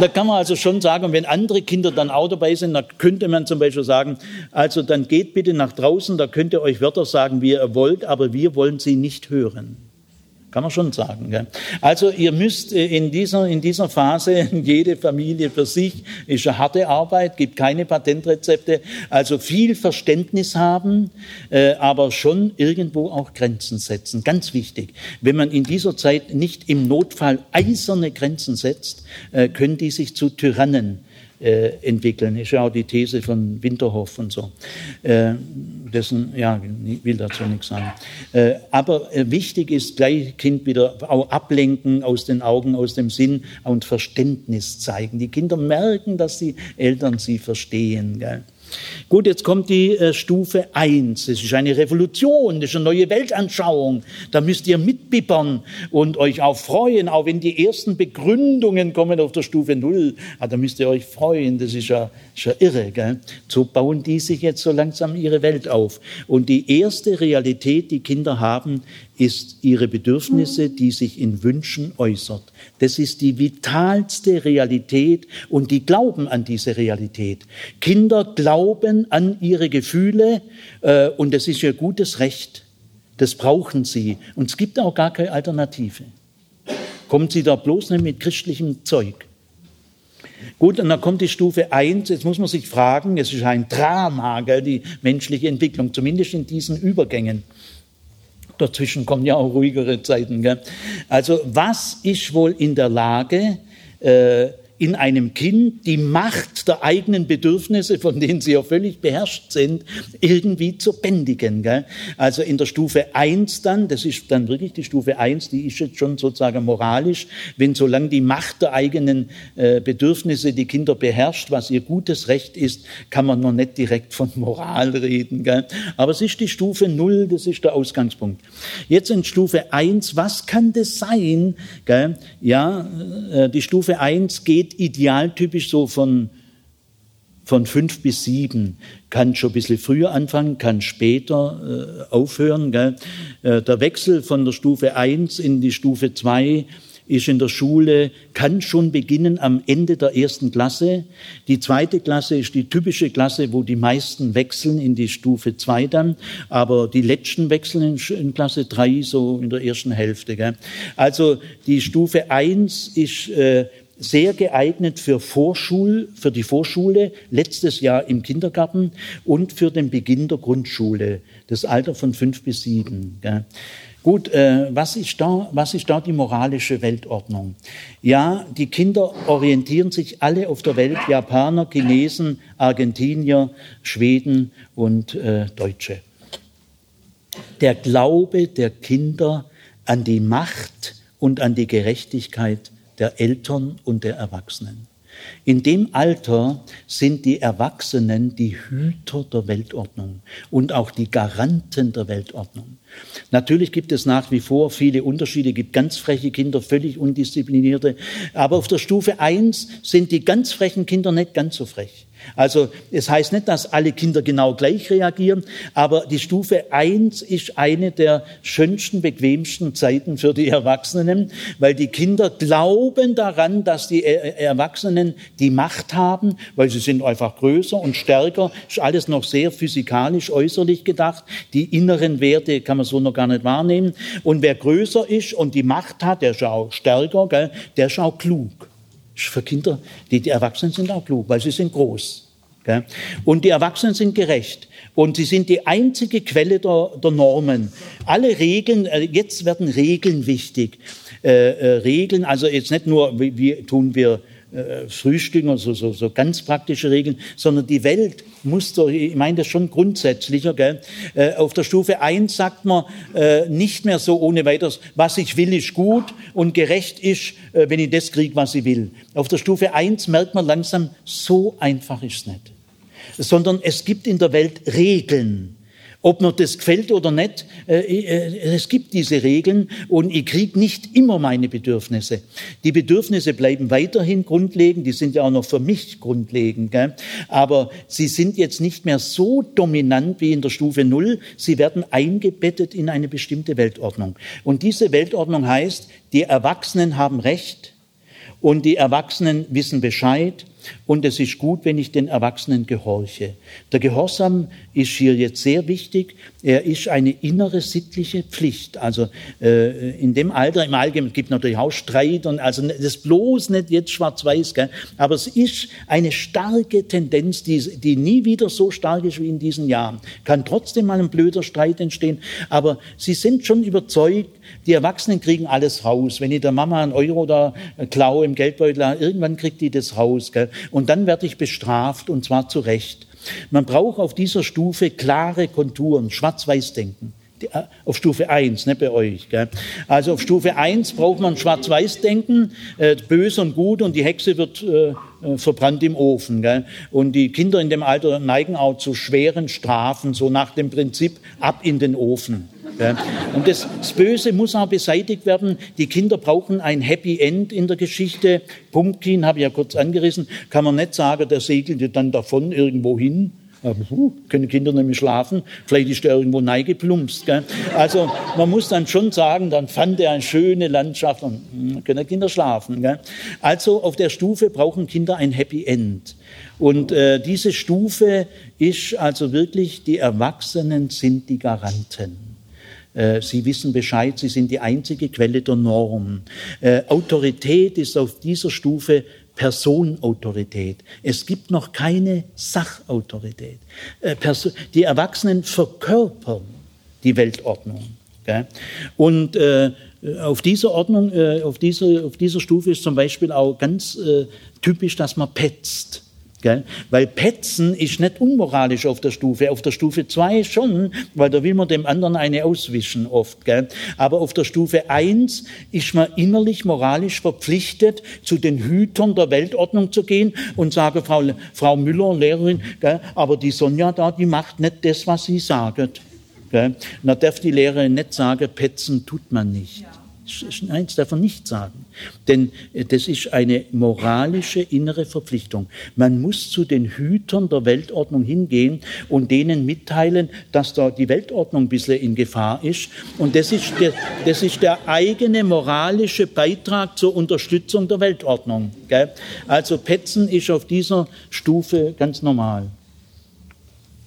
Da kann man also schon sagen, wenn andere Kinder dann auch dabei sind, dann könnte man zum Beispiel sagen, also dann geht bitte nach draußen, da könnt ihr euch Wörter sagen, wie ihr wollt, aber wir wollen sie nicht hören. Kann man schon sagen. Gell? Also ihr müsst äh, in dieser, in dieser Phase, (laughs) jede Familie für sich, ist eine harte Arbeit, gibt keine Patentrezepte, also viel Verständnis haben, äh, aber schon irgendwo auch Grenzen setzen. Ganz wichtig. Wenn man in dieser Zeit nicht im Notfall eiserne Grenzen setzt, äh, können die sich zu Tyrannen äh, entwickeln. Ist ja auch die These von Winterhoff und so. Äh, dessen, ja, will dazu nichts sagen. Äh, aber äh, wichtig ist gleich Kind wieder auch ablenken aus den Augen, aus dem Sinn und Verständnis zeigen. Die Kinder merken, dass die Eltern sie verstehen. Gell? Gut, jetzt kommt die äh, Stufe 1. Es ist eine Revolution, das ist eine neue Weltanschauung. Da müsst ihr mitbippern und euch auch freuen, auch wenn die ersten Begründungen kommen auf der Stufe 0. Ah, da müsst ihr euch freuen, das ist ja, ist ja irre. Gell? So bauen die sich jetzt so langsam ihre Welt auf. Und die erste Realität, die Kinder haben, ist ihre Bedürfnisse, die sich in Wünschen äußert. Das ist die vitalste Realität und die glauben an diese Realität. Kinder glauben an ihre Gefühle äh, und das ist ihr gutes Recht. Das brauchen sie und es gibt auch gar keine Alternative. Kommen Sie da bloß nicht mit christlichem Zeug. Gut, und dann kommt die Stufe 1. Jetzt muss man sich fragen, es ist ein Drama, gell, die menschliche Entwicklung, zumindest in diesen Übergängen. Dazwischen kommen ja auch ruhigere Zeiten. Gell? Also was ist wohl in der Lage, äh, in einem Kind die Macht der eigenen Bedürfnisse, von denen sie ja völlig beherrscht sind, irgendwie zu bändigen. Gell? Also in der Stufe eins dann, das ist dann wirklich die Stufe eins, die ist jetzt schon sozusagen moralisch, wenn solange die Macht der eigenen äh, Bedürfnisse die Kinder beherrscht, was ihr gutes Recht ist, kann man noch nicht direkt von Moral reden. Gell? Aber es ist die Stufe null, das ist der Ausgangspunkt. Jetzt in Stufe eins, was kann das sein? Gell? Ja, äh, die Stufe eins geht geht idealtypisch so von, von fünf bis sieben. Kann schon ein bisschen früher anfangen, kann später äh, aufhören. Gell? Äh, der Wechsel von der Stufe eins in die Stufe zwei ist in der Schule, kann schon beginnen am Ende der ersten Klasse. Die zweite Klasse ist die typische Klasse, wo die meisten wechseln in die Stufe zwei dann, aber die letzten wechseln in, Klasse drei so in der ersten Hälfte. Gell? Also die Stufe eins ist äh, sehr geeignet für Vorschul, für die Vorschule, letztes Jahr im Kindergarten und für den Beginn der Grundschule, das Alter von fünf bis sieben. Gell. Gut, äh, was, ist da, was ist da die moralische Weltordnung? Ja, die Kinder orientieren sich alle auf der Welt, Japaner, Chinesen, Argentinier, Schweden und äh, Deutsche. Der Glaube der Kinder an die Macht und an die Gerechtigkeit der Eltern und der Erwachsenen. In dem Alter sind die Erwachsenen die Hüter der Weltordnung und auch die Garanten der Weltordnung. Natürlich gibt es nach wie vor viele Unterschiede, gibt ganz freche Kinder, völlig undisziplinierte, aber auf der Stufe eins sind die ganz frechen Kinder nicht ganz so frech. Also es heißt nicht, dass alle Kinder genau gleich reagieren, aber die Stufe eins ist eine der schönsten, bequemsten Zeiten für die Erwachsenen, weil die Kinder glauben daran, dass die Erwachsenen die Macht haben, weil sie sind einfach größer und stärker, ist alles noch sehr physikalisch äußerlich gedacht. Die inneren Werte kann man so noch gar nicht wahrnehmen. Und wer größer ist und die Macht hat, der ist auch stärker, gell, der ist auch klug für Kinder, die, die Erwachsenen sind auch klug, weil sie sind groß. Und die Erwachsenen sind gerecht. Und sie sind die einzige Quelle der, der Normen. Alle Regeln, äh, jetzt werden Regeln wichtig. Äh, äh, Regeln, also jetzt nicht nur, wie, wie tun wir äh, frühstücken oder so, so, so ganz praktische Regeln, sondern die Welt muss doch, ich meine das schon grundsätzlicher, gell? Äh, auf der Stufe 1 sagt man äh, nicht mehr so ohne weiteres, was ich will ist gut und gerecht ist, wenn ich das kriege, was ich will. Auf der Stufe 1 merkt man langsam, so einfach ist es nicht. Sondern es gibt in der Welt Regeln. Ob mir das gefällt oder nicht, äh, äh, es gibt diese Regeln und ich kriege nicht immer meine Bedürfnisse. Die Bedürfnisse bleiben weiterhin grundlegend, die sind ja auch noch für mich grundlegend, gell? aber sie sind jetzt nicht mehr so dominant wie in der Stufe Null, sie werden eingebettet in eine bestimmte Weltordnung. Und diese Weltordnung heißt, die Erwachsenen haben Recht und die Erwachsenen wissen Bescheid und es ist gut, wenn ich den Erwachsenen gehorche. Der Gehorsam ist hier jetzt sehr wichtig. Er ist eine innere sittliche Pflicht. Also äh, in dem Alter, im Allgemeinen, gibt natürlich auch Streit und also das bloß nicht jetzt schwarz-weiß, aber es ist eine starke Tendenz, die, die nie wieder so stark ist wie in diesen Jahren. Kann trotzdem mal ein blöder Streit entstehen, aber sie sind schon überzeugt, die Erwachsenen kriegen alles raus. Wenn ich der Mama einen Euro da klaue im Geldbeutel, irgendwann kriegt die das raus. Gell? Und dann werde ich bestraft und zwar zu Recht. Man braucht auf dieser Stufe klare Konturen, Schwarz-Weiß-Denken. Äh, auf Stufe 1, nicht bei euch. Gell? Also auf Stufe 1 braucht man Schwarz-Weiß-Denken, äh, böse und gut und die Hexe wird äh, äh, verbrannt im Ofen. Gell? Und die Kinder in dem Alter neigen auch zu schweren Strafen, so nach dem Prinzip ab in den Ofen. Und das, das, Böse muss auch beseitigt werden. Die Kinder brauchen ein Happy End in der Geschichte. Pumpkin, habe ich ja kurz angerissen, kann man nicht sagen, der segelte dann davon irgendwo hin. Uh, können Kinder nämlich schlafen. Vielleicht ist er irgendwo neigeplumpst. Gell? Also man muss dann schon sagen, dann fand er eine schöne Landschaft und hm, können Kinder schlafen. Gell? Also auf der Stufe brauchen Kinder ein Happy End. Und äh, diese Stufe ist also wirklich, die Erwachsenen sind die Garanten. Äh, sie wissen Bescheid, Sie sind die einzige Quelle der Norm. Äh, Autorität ist auf dieser Stufe Personautorität. Es gibt noch keine Sachautorität. Äh, die Erwachsenen verkörpern die Weltordnung. Und auf dieser Ordnung, auf, dieser, auf dieser Stufe ist zum Beispiel auch ganz typisch, dass man petzt. Gell? Weil Petzen ist nicht unmoralisch auf der Stufe. Auf der Stufe 2 schon, weil da will man dem anderen eine auswischen oft. Gell? Aber auf der Stufe 1 ist man innerlich moralisch verpflichtet, zu den Hütern der Weltordnung zu gehen und sagen, Frau, Frau Müller, Lehrerin, gell? aber die Sonja da, die macht nicht das, was sie sagt. Gell? Da darf die Lehrerin nicht sagen, Petzen tut man nicht. Ja. Nein, das darf man nicht sagen. Denn äh, das ist eine moralische innere Verpflichtung. Man muss zu den Hütern der Weltordnung hingehen und denen mitteilen, dass da die Weltordnung ein bisschen in Gefahr ist. Und das ist der, das ist der eigene moralische Beitrag zur Unterstützung der Weltordnung. Also Petzen ist auf dieser Stufe ganz normal.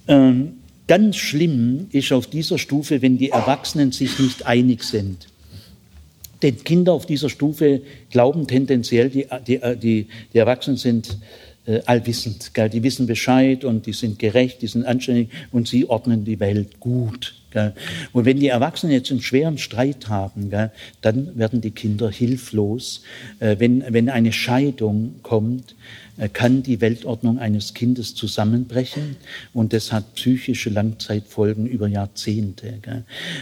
Ähm, ganz schlimm ist auf dieser Stufe, wenn die Erwachsenen sich nicht einig sind. Denn Kinder auf dieser Stufe glauben tendenziell, die, die, die, die Erwachsenen sind äh, allwissend. Gell? Die wissen Bescheid und die sind gerecht, die sind anständig und sie ordnen die Welt gut. Gell? Und wenn die Erwachsenen jetzt einen schweren Streit haben, gell, dann werden die Kinder hilflos. Äh, wenn, wenn eine Scheidung kommt, äh, kann die Weltordnung eines Kindes zusammenbrechen und das hat psychische Langzeitfolgen über Jahrzehnte.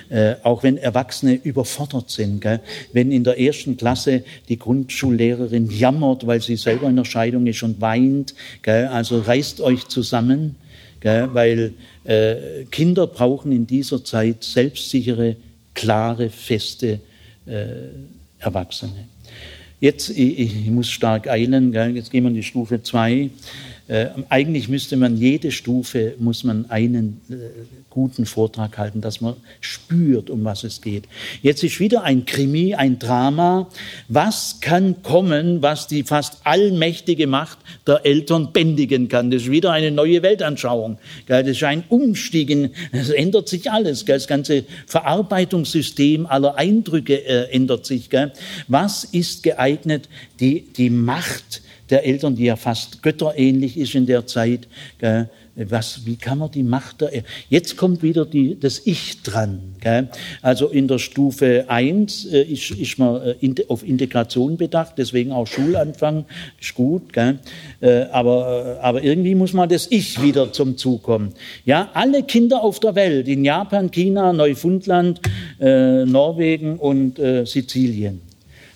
Äh, auch wenn Erwachsene überfordert sind, gell? wenn in der ersten Klasse die Grundschullehrerin jammert, weil sie selber in der Scheidung ist und weint, also reißt euch zusammen, weil äh, Kinder brauchen in dieser Zeit selbstsichere, klare, feste äh, Erwachsene. Jetzt, ich, ich muss stark eilen, gell? jetzt gehen wir in die Stufe 2. Äh, eigentlich müsste man jede Stufe, muss man einen äh, guten Vortrag halten, dass man spürt, um was es geht. Jetzt ist wieder ein Krimi, ein Drama. Was kann kommen, was die fast allmächtige Macht der Eltern bändigen kann? Das ist wieder eine neue Weltanschauung. Das ist ein Umstieg. Es ändert sich alles. Das ganze Verarbeitungssystem aller Eindrücke äh, ändert sich. Was ist geeignet, die, die Macht der Eltern, die ja fast götterähnlich ist in der Zeit, was, wie kann man die Macht der, jetzt kommt wieder die, das Ich dran. Gell? Also in der Stufe 1 äh, ist, ist man äh, in, auf Integration bedacht, deswegen auch Schulanfang ist gut. Gell? Äh, aber, äh, aber irgendwie muss man das Ich wieder zum Zug kommen. Ja, alle Kinder auf der Welt, in Japan, China, Neufundland, äh, Norwegen und äh, Sizilien.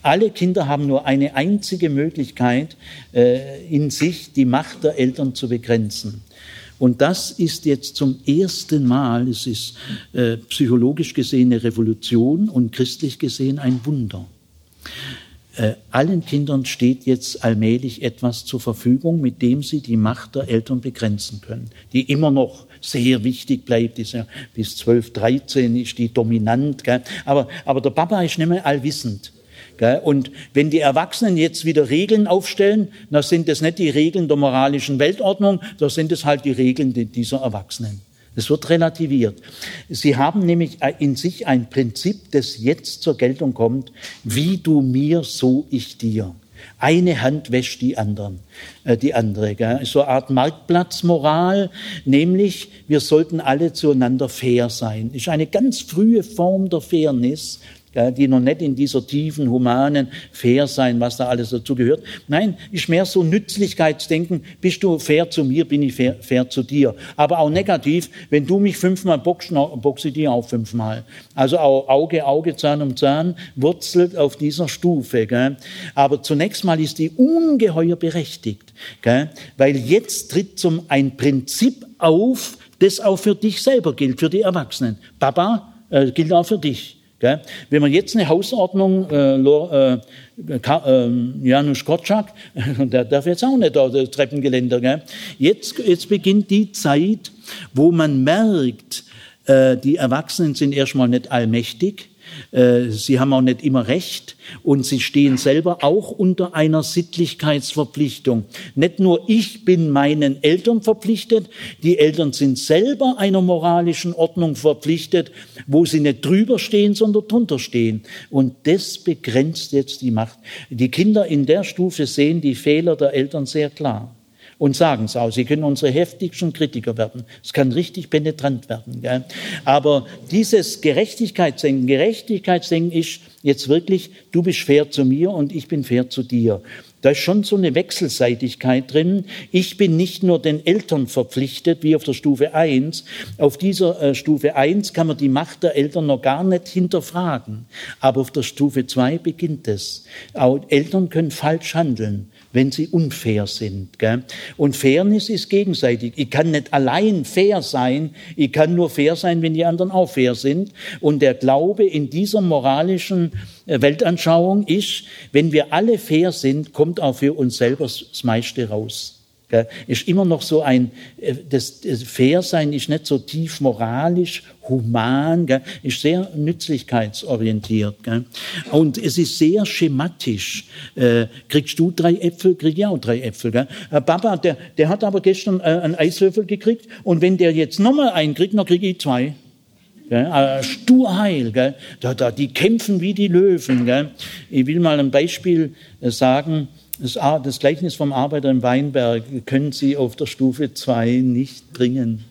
Alle Kinder haben nur eine einzige Möglichkeit äh, in sich, die Macht der Eltern zu begrenzen. Und das ist jetzt zum ersten Mal, es ist äh, psychologisch gesehen eine Revolution und christlich gesehen ein Wunder. Äh, allen Kindern steht jetzt allmählich etwas zur Verfügung, mit dem sie die Macht der Eltern begrenzen können, die immer noch sehr wichtig bleibt. Ist ja bis 12, 13 ist die dominant. Gell? Aber, aber der Papa ist nicht mehr allwissend. Und wenn die Erwachsenen jetzt wieder Regeln aufstellen, dann sind das nicht die Regeln der moralischen Weltordnung, da sind es halt die Regeln dieser Erwachsenen. Das wird relativiert. Sie haben nämlich in sich ein Prinzip, das jetzt zur Geltung kommt, wie du mir, so ich dir. Eine Hand wäscht die anderen, äh, die andere. Gell? So eine Art Marktplatzmoral, nämlich wir sollten alle zueinander fair sein. Ist eine ganz frühe Form der Fairness, die noch nicht in dieser tiefen, humanen, fair sein, was da alles dazu gehört. Nein, ist mehr so Nützlichkeitsdenken. Bist du fair zu mir, bin ich fair, fair zu dir. Aber auch negativ, wenn du mich fünfmal boxst, boxe ich dir auch fünfmal. Also auch Auge, Auge, Zahn um Zahn wurzelt auf dieser Stufe. Gell? Aber zunächst mal ist die ungeheuer berechtigt, gell? weil jetzt tritt zum ein Prinzip auf, das auch für dich selber gilt, für die Erwachsenen. Papa, äh, gilt auch für dich. Wenn man jetzt eine Hausordnung, äh, äh, äh, Janusz Korczak, (laughs) der darf jetzt auch nicht auf das Treppengeländer. Gell? Jetzt, jetzt beginnt die Zeit, wo man merkt, äh, die Erwachsenen sind erstmal nicht allmächtig, sie haben auch nicht immer recht und sie stehen selber auch unter einer Sittlichkeitsverpflichtung. Nicht nur ich bin meinen Eltern verpflichtet, die Eltern sind selber einer moralischen Ordnung verpflichtet, wo sie nicht drüber stehen, sondern drunter stehen. Und das begrenzt jetzt die Macht. Die Kinder in der Stufe sehen die Fehler der Eltern sehr klar. Und sagen es auch. Sie können unsere heftigsten Kritiker werden. Es kann richtig penetrant werden. Gell? Aber dieses Gerechtigkeitsdenken, Gerechtigkeitsdenken ist jetzt wirklich, du bist fair zu mir und ich bin fair zu dir. Da ist schon so eine Wechselseitigkeit drin. Ich bin nicht nur den Eltern verpflichtet, wie auf der Stufe 1. Auf dieser äh, Stufe 1 kann man die Macht der Eltern noch gar nicht hinterfragen. Aber auf der Stufe 2 beginnt es. Auch Eltern können falsch handeln wenn sie unfair sind. Gell? Und Fairness ist gegenseitig. Ich kann nicht allein fair sein, ich kann nur fair sein, wenn die anderen auch fair sind. Und der Glaube in dieser moralischen äh, Weltanschauung ist, wenn wir alle fair sind, kommt auch für uns selber das meiste raus. Ist immer noch so ein, äh, das, Fairsein ist nicht so tief moralisch, human, ist sehr nützlichkeitsorientiert. Und es ist sehr schematisch. Äh, kriegst du drei Äpfel, krieg ich auch drei Äpfel. Äh, Papa, der, der hat aber gestern einen Eiswürfel gekriegt und wenn der jetzt nochmal einen kriegt, dann kriege ich zwei. Gell? Sturheil, gell? Da, da, die kämpfen wie die Löwen. Gell? Ich will mal ein Beispiel sagen. Das, Gleichnis vom Arbeiter im Weinberg können Sie auf der Stufe 2 nicht bringen.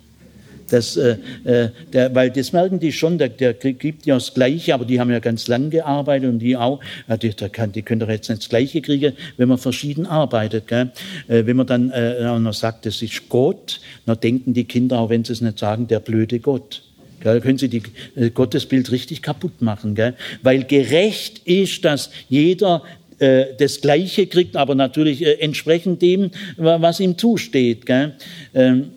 Das, äh, äh, der, weil das merken die schon, der, der gibt ja das Gleiche, aber die haben ja ganz lang gearbeitet und die auch. Ja, die, kann, die können doch jetzt nicht das Gleiche kriegen, wenn man verschieden arbeitet. Gell? Äh, wenn man dann äh, noch sagt, das ist Gott, dann denken die Kinder, auch wenn sie es nicht sagen, der blöde Gott. Da können Sie die äh, Gottesbild richtig kaputt machen, gell? weil gerecht ist, dass jeder äh, das Gleiche kriegt, aber natürlich äh, entsprechend dem, was ihm zusteht. Gell? Ähm,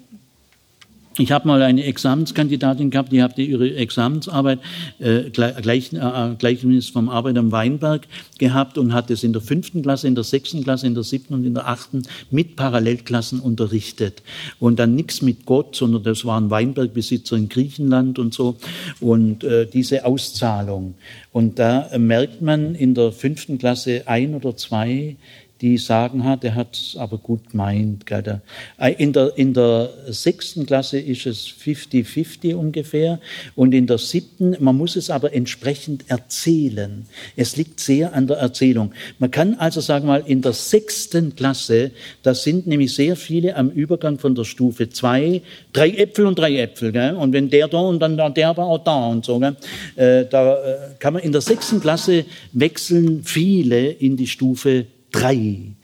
ich habe mal eine Examenskandidatin gehabt, die hatte ihre Examensarbeit äh, gleich, äh, Gleichnis vom Arbeiter am Weinberg gehabt und hat es in der fünften Klasse, in der sechsten Klasse, in der siebten und in der achten mit Parallelklassen unterrichtet. Und dann nichts mit Gott, sondern das waren Weinbergbesitzer in Griechenland und so. Und äh, diese Auszahlung. Und da merkt man in der fünften Klasse ein oder zwei, die sagen, ha, der hat es aber gut gemeint. Gell. Äh, in der, in der sechsten Klasse ist es 50-50 ungefähr und in der siebten, man muss es aber entsprechend erzählen. Es liegt sehr an der Erzählung. Man kann also sagen mal, in der sechsten Klasse, da sind nämlich sehr viele am Übergang von der Stufe zwei, drei Äpfel und drei Äpfel. Gell. Und wenn der da und dann der aber auch da und so. Gell. Äh, da äh, kann man in der sechsten Klasse wechseln viele in die Stufe drei.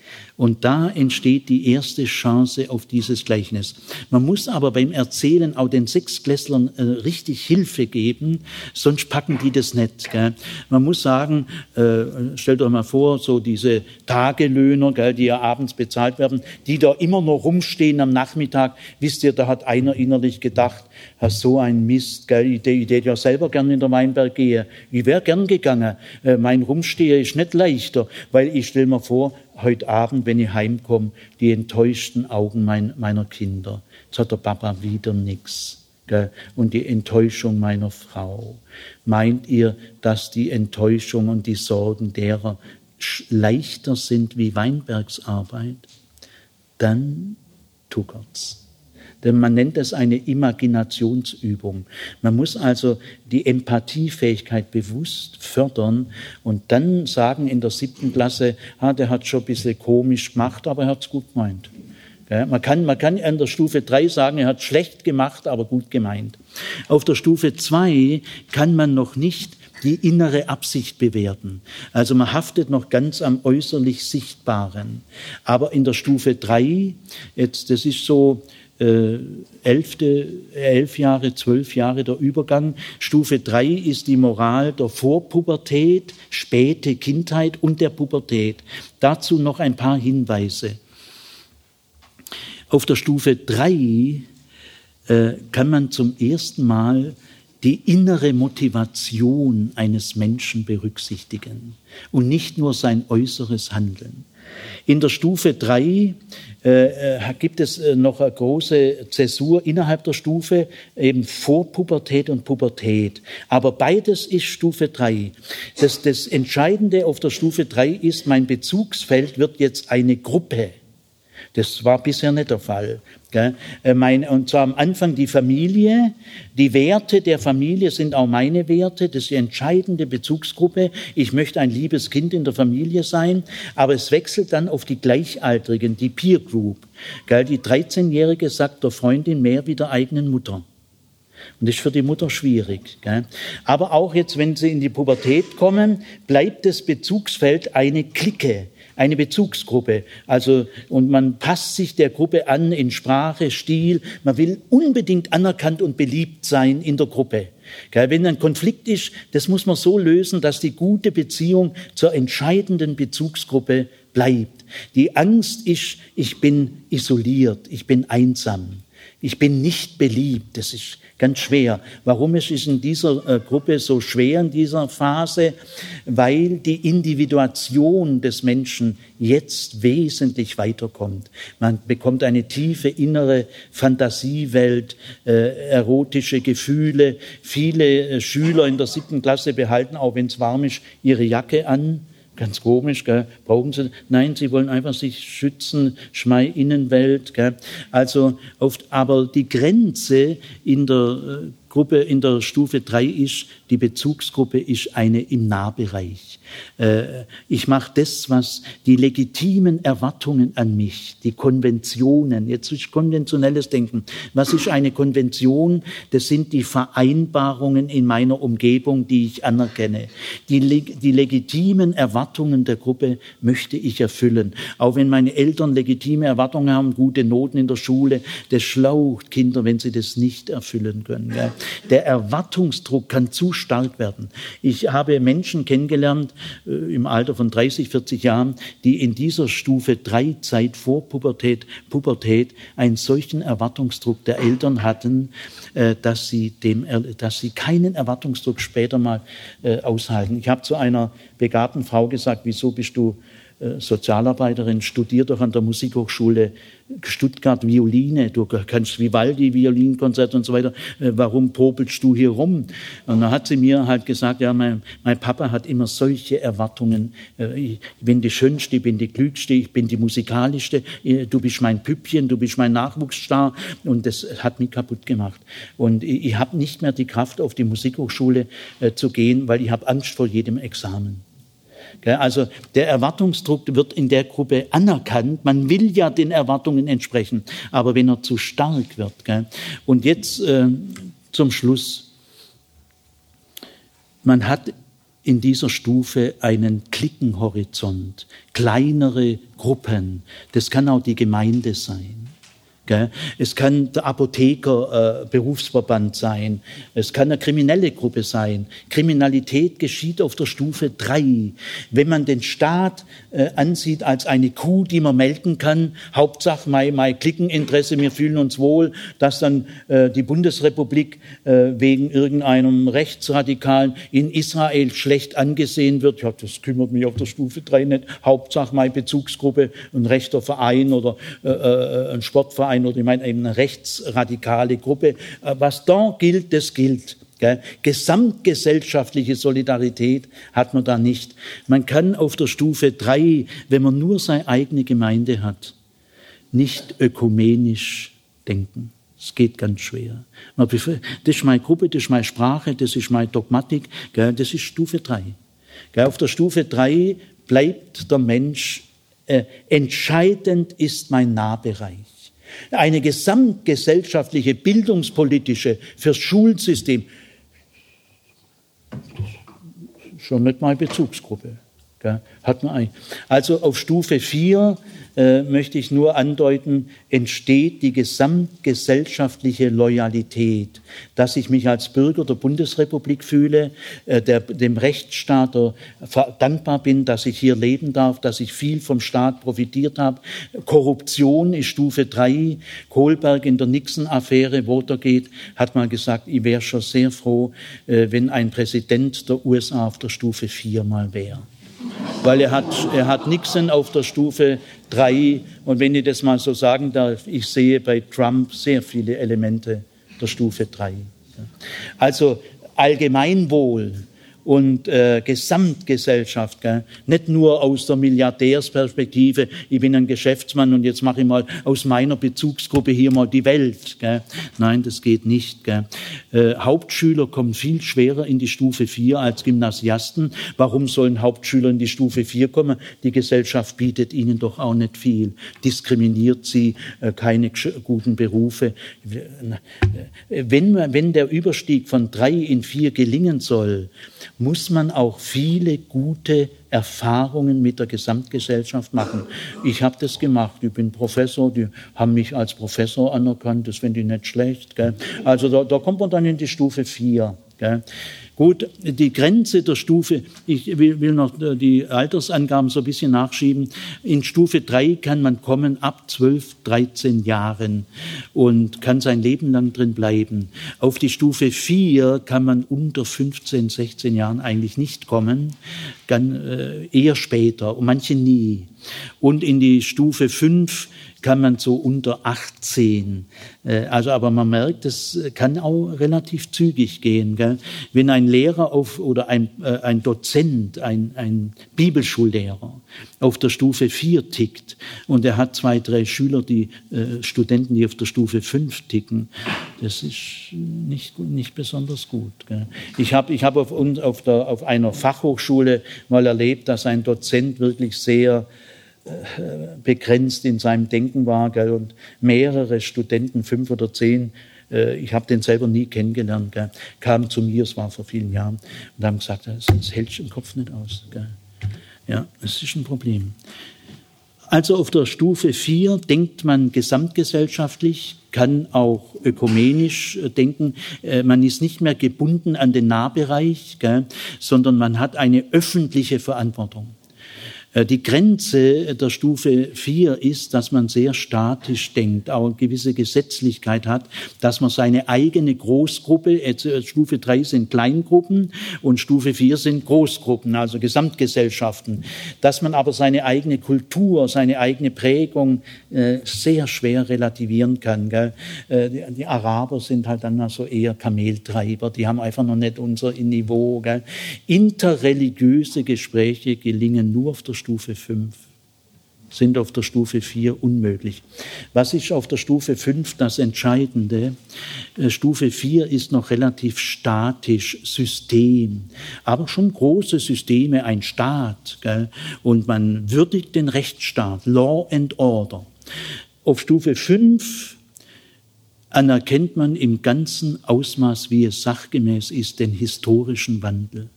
Und da entsteht die erste Chance auf dieses Gleichnis. Man muss aber beim Erzählen auch den Sechsklässlern äh, richtig Hilfe geben, sonst packen die das nicht. Gell? Man muss sagen, äh, stellt euch mal vor, so diese Tagelöhner, gell, die ja abends bezahlt werden, die da immer noch rumstehen am Nachmittag. Wisst ihr, da hat einer innerlich gedacht, so ein Mist, gell, ich, hätte ja selber gern in der Weinberg gehen. Ich wäre gern gegangen. Äh, mein Rumstehen ist nicht leichter, weil ich stelle mir vor, heute Abend, wenn ich heimkomme, die enttäuschten Augen mein, meiner Kinder. Jetzt hat der Papa wieder nichts. Und die Enttäuschung meiner Frau. Meint ihr, dass die Enttäuschung und die Sorgen derer leichter sind wie Weinbergsarbeit? Dann tuckert's. Denn man nennt es eine Imaginationsübung. Man muss also die Empathiefähigkeit bewusst fördern und dann sagen in der siebten Klasse, ah, der hat schon ein bisschen komisch gemacht, aber er hat es gut gemeint. Ja, man, kann, man kann an der Stufe drei sagen, er hat schlecht gemacht, aber gut gemeint. Auf der Stufe zwei kann man noch nicht die innere Absicht bewerten. Also man haftet noch ganz am äußerlich Sichtbaren. Aber in der Stufe drei, jetzt, das ist so, äh, elfte, elf Jahre, zwölf Jahre der Übergang. Stufe drei ist die Moral der Vorpubertät, späte Kindheit und der Pubertät. Dazu noch ein paar Hinweise. Auf der Stufe drei äh, kann man zum ersten Mal die innere Motivation eines Menschen berücksichtigen und nicht nur sein äußeres Handeln. In der Stufe drei äh, äh, gibt es äh, noch eine große Zäsur innerhalb der Stufe, eben vor Pubertät und Pubertät. Aber beides ist Stufe drei. Das, das Entscheidende auf der Stufe drei ist, mein Bezugsfeld wird jetzt eine Gruppe. Das war bisher nicht der Fall. Äh, und zwar am Anfang die Familie. Die Werte der Familie sind auch meine Werte. Das ist die entscheidende Bezugsgruppe. Ich möchte ein liebes Kind in der Familie sein. Aber es wechselt dann auf die Gleichaltrigen, die Peer Group. Die 13-Jährige sagt der Freundin mehr wie der eigenen Mutter. Und das ist für die Mutter schwierig. Aber auch jetzt, wenn sie in die Pubertät kommen, bleibt das Bezugsfeld eine Clique eine Bezugsgruppe. Also, und man passt sich der Gruppe an in Sprache, Stil. Man will unbedingt anerkannt und beliebt sein in der Gruppe. Wenn ein Konflikt ist, das muss man so lösen, dass die gute Beziehung zur entscheidenden Bezugsgruppe bleibt. Die Angst ist, ich bin isoliert, ich bin einsam, ich bin nicht beliebt. Das ist ganz schwer. Warum ist es in dieser äh, Gruppe so schwer, in dieser Phase? Weil die Individuation des Menschen jetzt wesentlich weiterkommt. Man bekommt eine tiefe innere Fantasiewelt, äh, erotische Gefühle. Viele äh, Schüler in der siebten Klasse behalten, auch wenn es warm ist, ihre Jacke an Ganz komisch, gell? brauchen sie? Nein, sie wollen einfach sich schützen, Schmei Innenwelt. Gell? Also oft, aber die Grenze in der äh, Gruppe in der Stufe 3 ist, die Bezugsgruppe ist eine im Nahbereich. Äh, ich mache das, was die legitimen Erwartungen an mich, die Konventionen, jetzt ist konventionelles Denken. Was ist eine Konvention? Das sind die Vereinbarungen in meiner Umgebung, die ich anerkenne. Die, die legitimen Erwartungen der Gruppe möchte ich erfüllen. Auch wenn meine Eltern legitime Erwartungen haben, gute Noten in der Schule, das schlaucht Kinder, wenn sie das nicht erfüllen können. Ja. Der Erwartungsdruck kann zu stark werden. Ich habe Menschen kennengelernt äh, im Alter von 30, 40 Jahren, die in dieser Stufe drei Zeit vor Pubertät, Pubertät einen solchen Erwartungsdruck der Eltern hatten, äh, dass sie, dem, dass sie keinen Erwartungsdruck später mal äh, aushalten. Ich habe zu einer begabten Frau gesagt, wieso bist du Sozialarbeiterin, studiert doch an der Musikhochschule Stuttgart Violine, du kannst Vivaldi, Violinkonzert und so weiter, äh, warum popelst du hier rum? Und dann hat sie mir halt gesagt, ja, mein, mein Papa hat immer solche Erwartungen, äh, ich bin die Schönste, ich bin die Klügste, ich bin die Musikalischste, du bist mein Püppchen, du bist mein Nachwuchsstar und das hat mich kaputt gemacht. Und ich, ich habe nicht mehr die Kraft, auf die Musikhochschule äh, zu gehen, weil ich habe Angst vor jedem Examen. Also der Erwartungsdruck wird in der Gruppe anerkannt. Man will ja den Erwartungen entsprechen, aber wenn er zu stark wird. Und jetzt äh, zum Schluss. Man hat in dieser Stufe einen Klickenhorizont, kleinere Gruppen. Das kann auch die Gemeinde sein. Es kann der Apotheker äh, sein. Es kann eine kriminelle Gruppe sein. Kriminalität geschieht auf der Stufe drei. Wenn man den Staat äh, ansieht als eine Kuh, die man melken kann, Hauptsache mein, mein Klickeninteresse, wir fühlen uns wohl, dass dann äh, die Bundesrepublik wegen irgendeinem Rechtsradikalen in Israel schlecht angesehen wird. Ja, das kümmert mich auf der Stufe drei nicht. Hauptsache meine Bezugsgruppe, ein rechter Verein oder ein Sportverein sein oder ich meine eine rechtsradikale Gruppe. Äh, was da gilt, das gilt. Gesamtgesellschaftliche Solidarität hat man da nicht. Man kann auf der Stufe drei, wenn man nur seine eigene Gemeinde hat, nicht ökumenisch denken. Es geht ganz schwer. Das ist meine Gruppe, das ist meine Sprache, das ist meine Dogmatik, das ist Stufe drei. Auf der Stufe drei bleibt der Mensch, äh, entscheidend ist mein Nahbereich eine gesamtgesellschaftliche, bildungspolitische, fürs Schulsystem. Schon nicht mal Bezugsgruppe. Hat man eigentlich. Also auf Stufe 4 äh, möchte ich nur andeuten, entsteht die gesamtgesellschaftliche Loyalität, dass ich mich als Bürger der Bundesrepublik fühle, äh, der, dem Rechtsstaat dankbar bin, dass ich hier leben darf, dass ich viel vom Staat profitiert habe. Korruption ist Stufe 3. Kohlberg in der Nixon-Affäre, Watergate, hat mal gesagt, ich wäre schon sehr froh, äh, wenn ein Präsident der USA auf der Stufe 4 mal wäre weil er hat, er hat Nixon auf der Stufe 3 und wenn ich das mal so sagen darf, ich sehe bei Trump sehr viele Elemente der Stufe 3. Also Allgemeinwohl und äh, Gesamtgesellschaft. Gell? Nicht nur aus der Milliardärsperspektive, ich bin ein Geschäftsmann und jetzt mache ich mal aus meiner Bezugsgruppe hier mal die Welt. Gell? Nein, das geht nicht. Gell? Äh, Hauptschüler kommen viel schwerer in die Stufe 4 als Gymnasiasten. Warum sollen Hauptschüler in die Stufe 4 kommen? Die Gesellschaft bietet ihnen doch auch nicht viel. Diskriminiert sie, äh, keine guten Berufe. Äh, wenn, wenn der Überstieg von drei in vier gelingen soll, muss man auch viele gute Erfahrungen mit der Gesamtgesellschaft machen. Ich habe das gemacht. Ich bin Professor, die haben mich als Professor anerkannt, das finde ich nicht schlecht. Gell? Also da, da kommt man dann in die Stufe 4. Gell? Gut, die Grenze der Stufe, ich will, noch die Altersangaben so ein bisschen nachschieben. In Stufe 3 kann man kommen ab 12, 13 Jahren und kann sein Leben lang drin bleiben. Auf die Stufe 4 kann man unter 15, 16 Jahren eigentlich nicht kommen, kann, äh, eher später und manche nie. Und in die Stufe 5 kann man so unter 18. Äh, also, aber man merkt, es kann auch relativ zügig gehen. Gell? Wenn ein Lehrer auf, oder ein, äh, ein Dozent, ein, ein Bibelschullehrer auf der Stufe 4 tickt und er hat zwei, drei Schüler, die äh, Studenten, die auf der Stufe 5 ticken, das ist nicht, nicht besonders gut. Gell? Ich habe ich hab auf, auf, auf einer Fachhochschule mal erlebt, dass ein Dozent wirklich sehr begrenzt in seinem Denken war gell, und mehrere Studenten, fünf oder zehn, äh, ich habe den selber nie kennengelernt, gell, kamen zu mir, es war vor vielen Jahren, und haben gesagt, das, das hält im Kopf nicht aus. Gell. Ja, es ist ein Problem. Also auf der Stufe 4 denkt man gesamtgesellschaftlich, kann auch ökumenisch äh, denken. Äh, man ist nicht mehr gebunden an den Nahbereich, gell, sondern man hat eine öffentliche Verantwortung. Äh, die Grenze der Stufe 4 ist, dass man sehr statisch denkt, auch eine gewisse Gesetzlichkeit hat, dass man seine eigene Großgruppe, äh, Stufe 3 sind Kleingruppen und Stufe 4 sind Großgruppen, also Gesamtgesellschaften, dass man aber seine eigene Kultur, seine eigene Prägung äh, sehr schwer relativieren kann. Die Araber sind halt dann also eher Kameltreiber, die haben einfach noch nicht unser Niveau. Interreligiöse Gespräche gelingen nur auf der Stufe 5, sind auf der Stufe 4 unmöglich. Was ist auf der Stufe 5 das Entscheidende? Äh, Stufe 4 ist noch relativ statisch, System, aber schon große Systeme, ein Staat. Gell? Und man würdigt den Rechtsstaat, Law and Order. Auf Stufe 5 anerkennt man im ganzen Ausmaß, wie es sachgemäß ist, den historischen Wandel.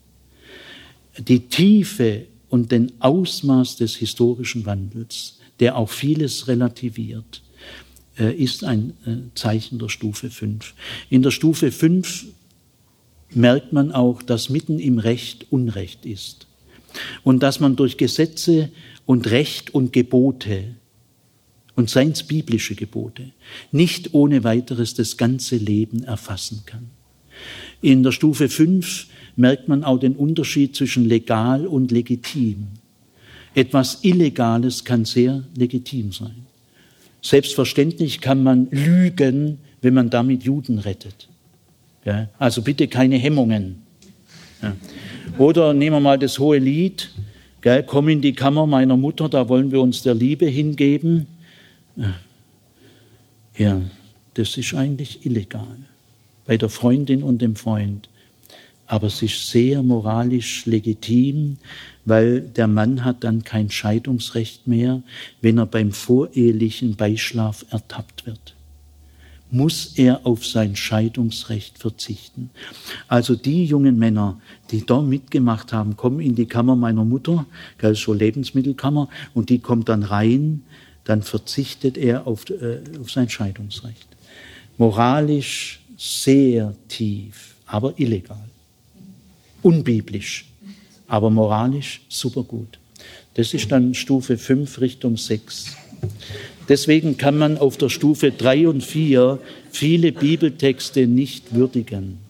Die Tiefe und den Ausmaß des historischen Wandels, der auch vieles relativiert, äh, ist ein äh, Zeichen der Stufe 5. In der Stufe 5 merkt man auch, dass mitten im Recht Unrecht ist und dass man durch Gesetze und Recht und Gebote und seins biblische Gebote nicht ohne weiteres das ganze Leben erfassen kann. In der Stufe 5 merkt man auch den Unterschied zwischen legal und legitim. Etwas Illegales kann sehr legitim sein. Selbstverständlich kann man lügen, wenn man damit Juden rettet. Ja, also bitte keine Hemmungen. Ja. Oder nehmen wir mal das hohe Lied, gell, komm in die Kammer meiner Mutter, da wollen wir uns der Liebe hingeben. Ja, das ist eigentlich illegal. Bei der Freundin und dem Freund aber es ist sehr moralisch legitim, weil der Mann hat dann kein Scheidungsrecht mehr, wenn er beim vorehelichen Beischlaf ertappt wird. Muss er auf sein Scheidungsrecht verzichten. Also die jungen Männer, die da mitgemacht haben, kommen in die Kammer meiner Mutter, das so Lebensmittelkammer, und die kommt dann rein, dann verzichtet er auf, äh, auf sein Scheidungsrecht. Moralisch sehr tief, aber illegal unbiblisch, aber moralisch supergut. Das ist dann Stufe 5 Richtung 6. Deswegen kann man auf der Stufe 3 und 4 viele Bibeltexte nicht würdigen.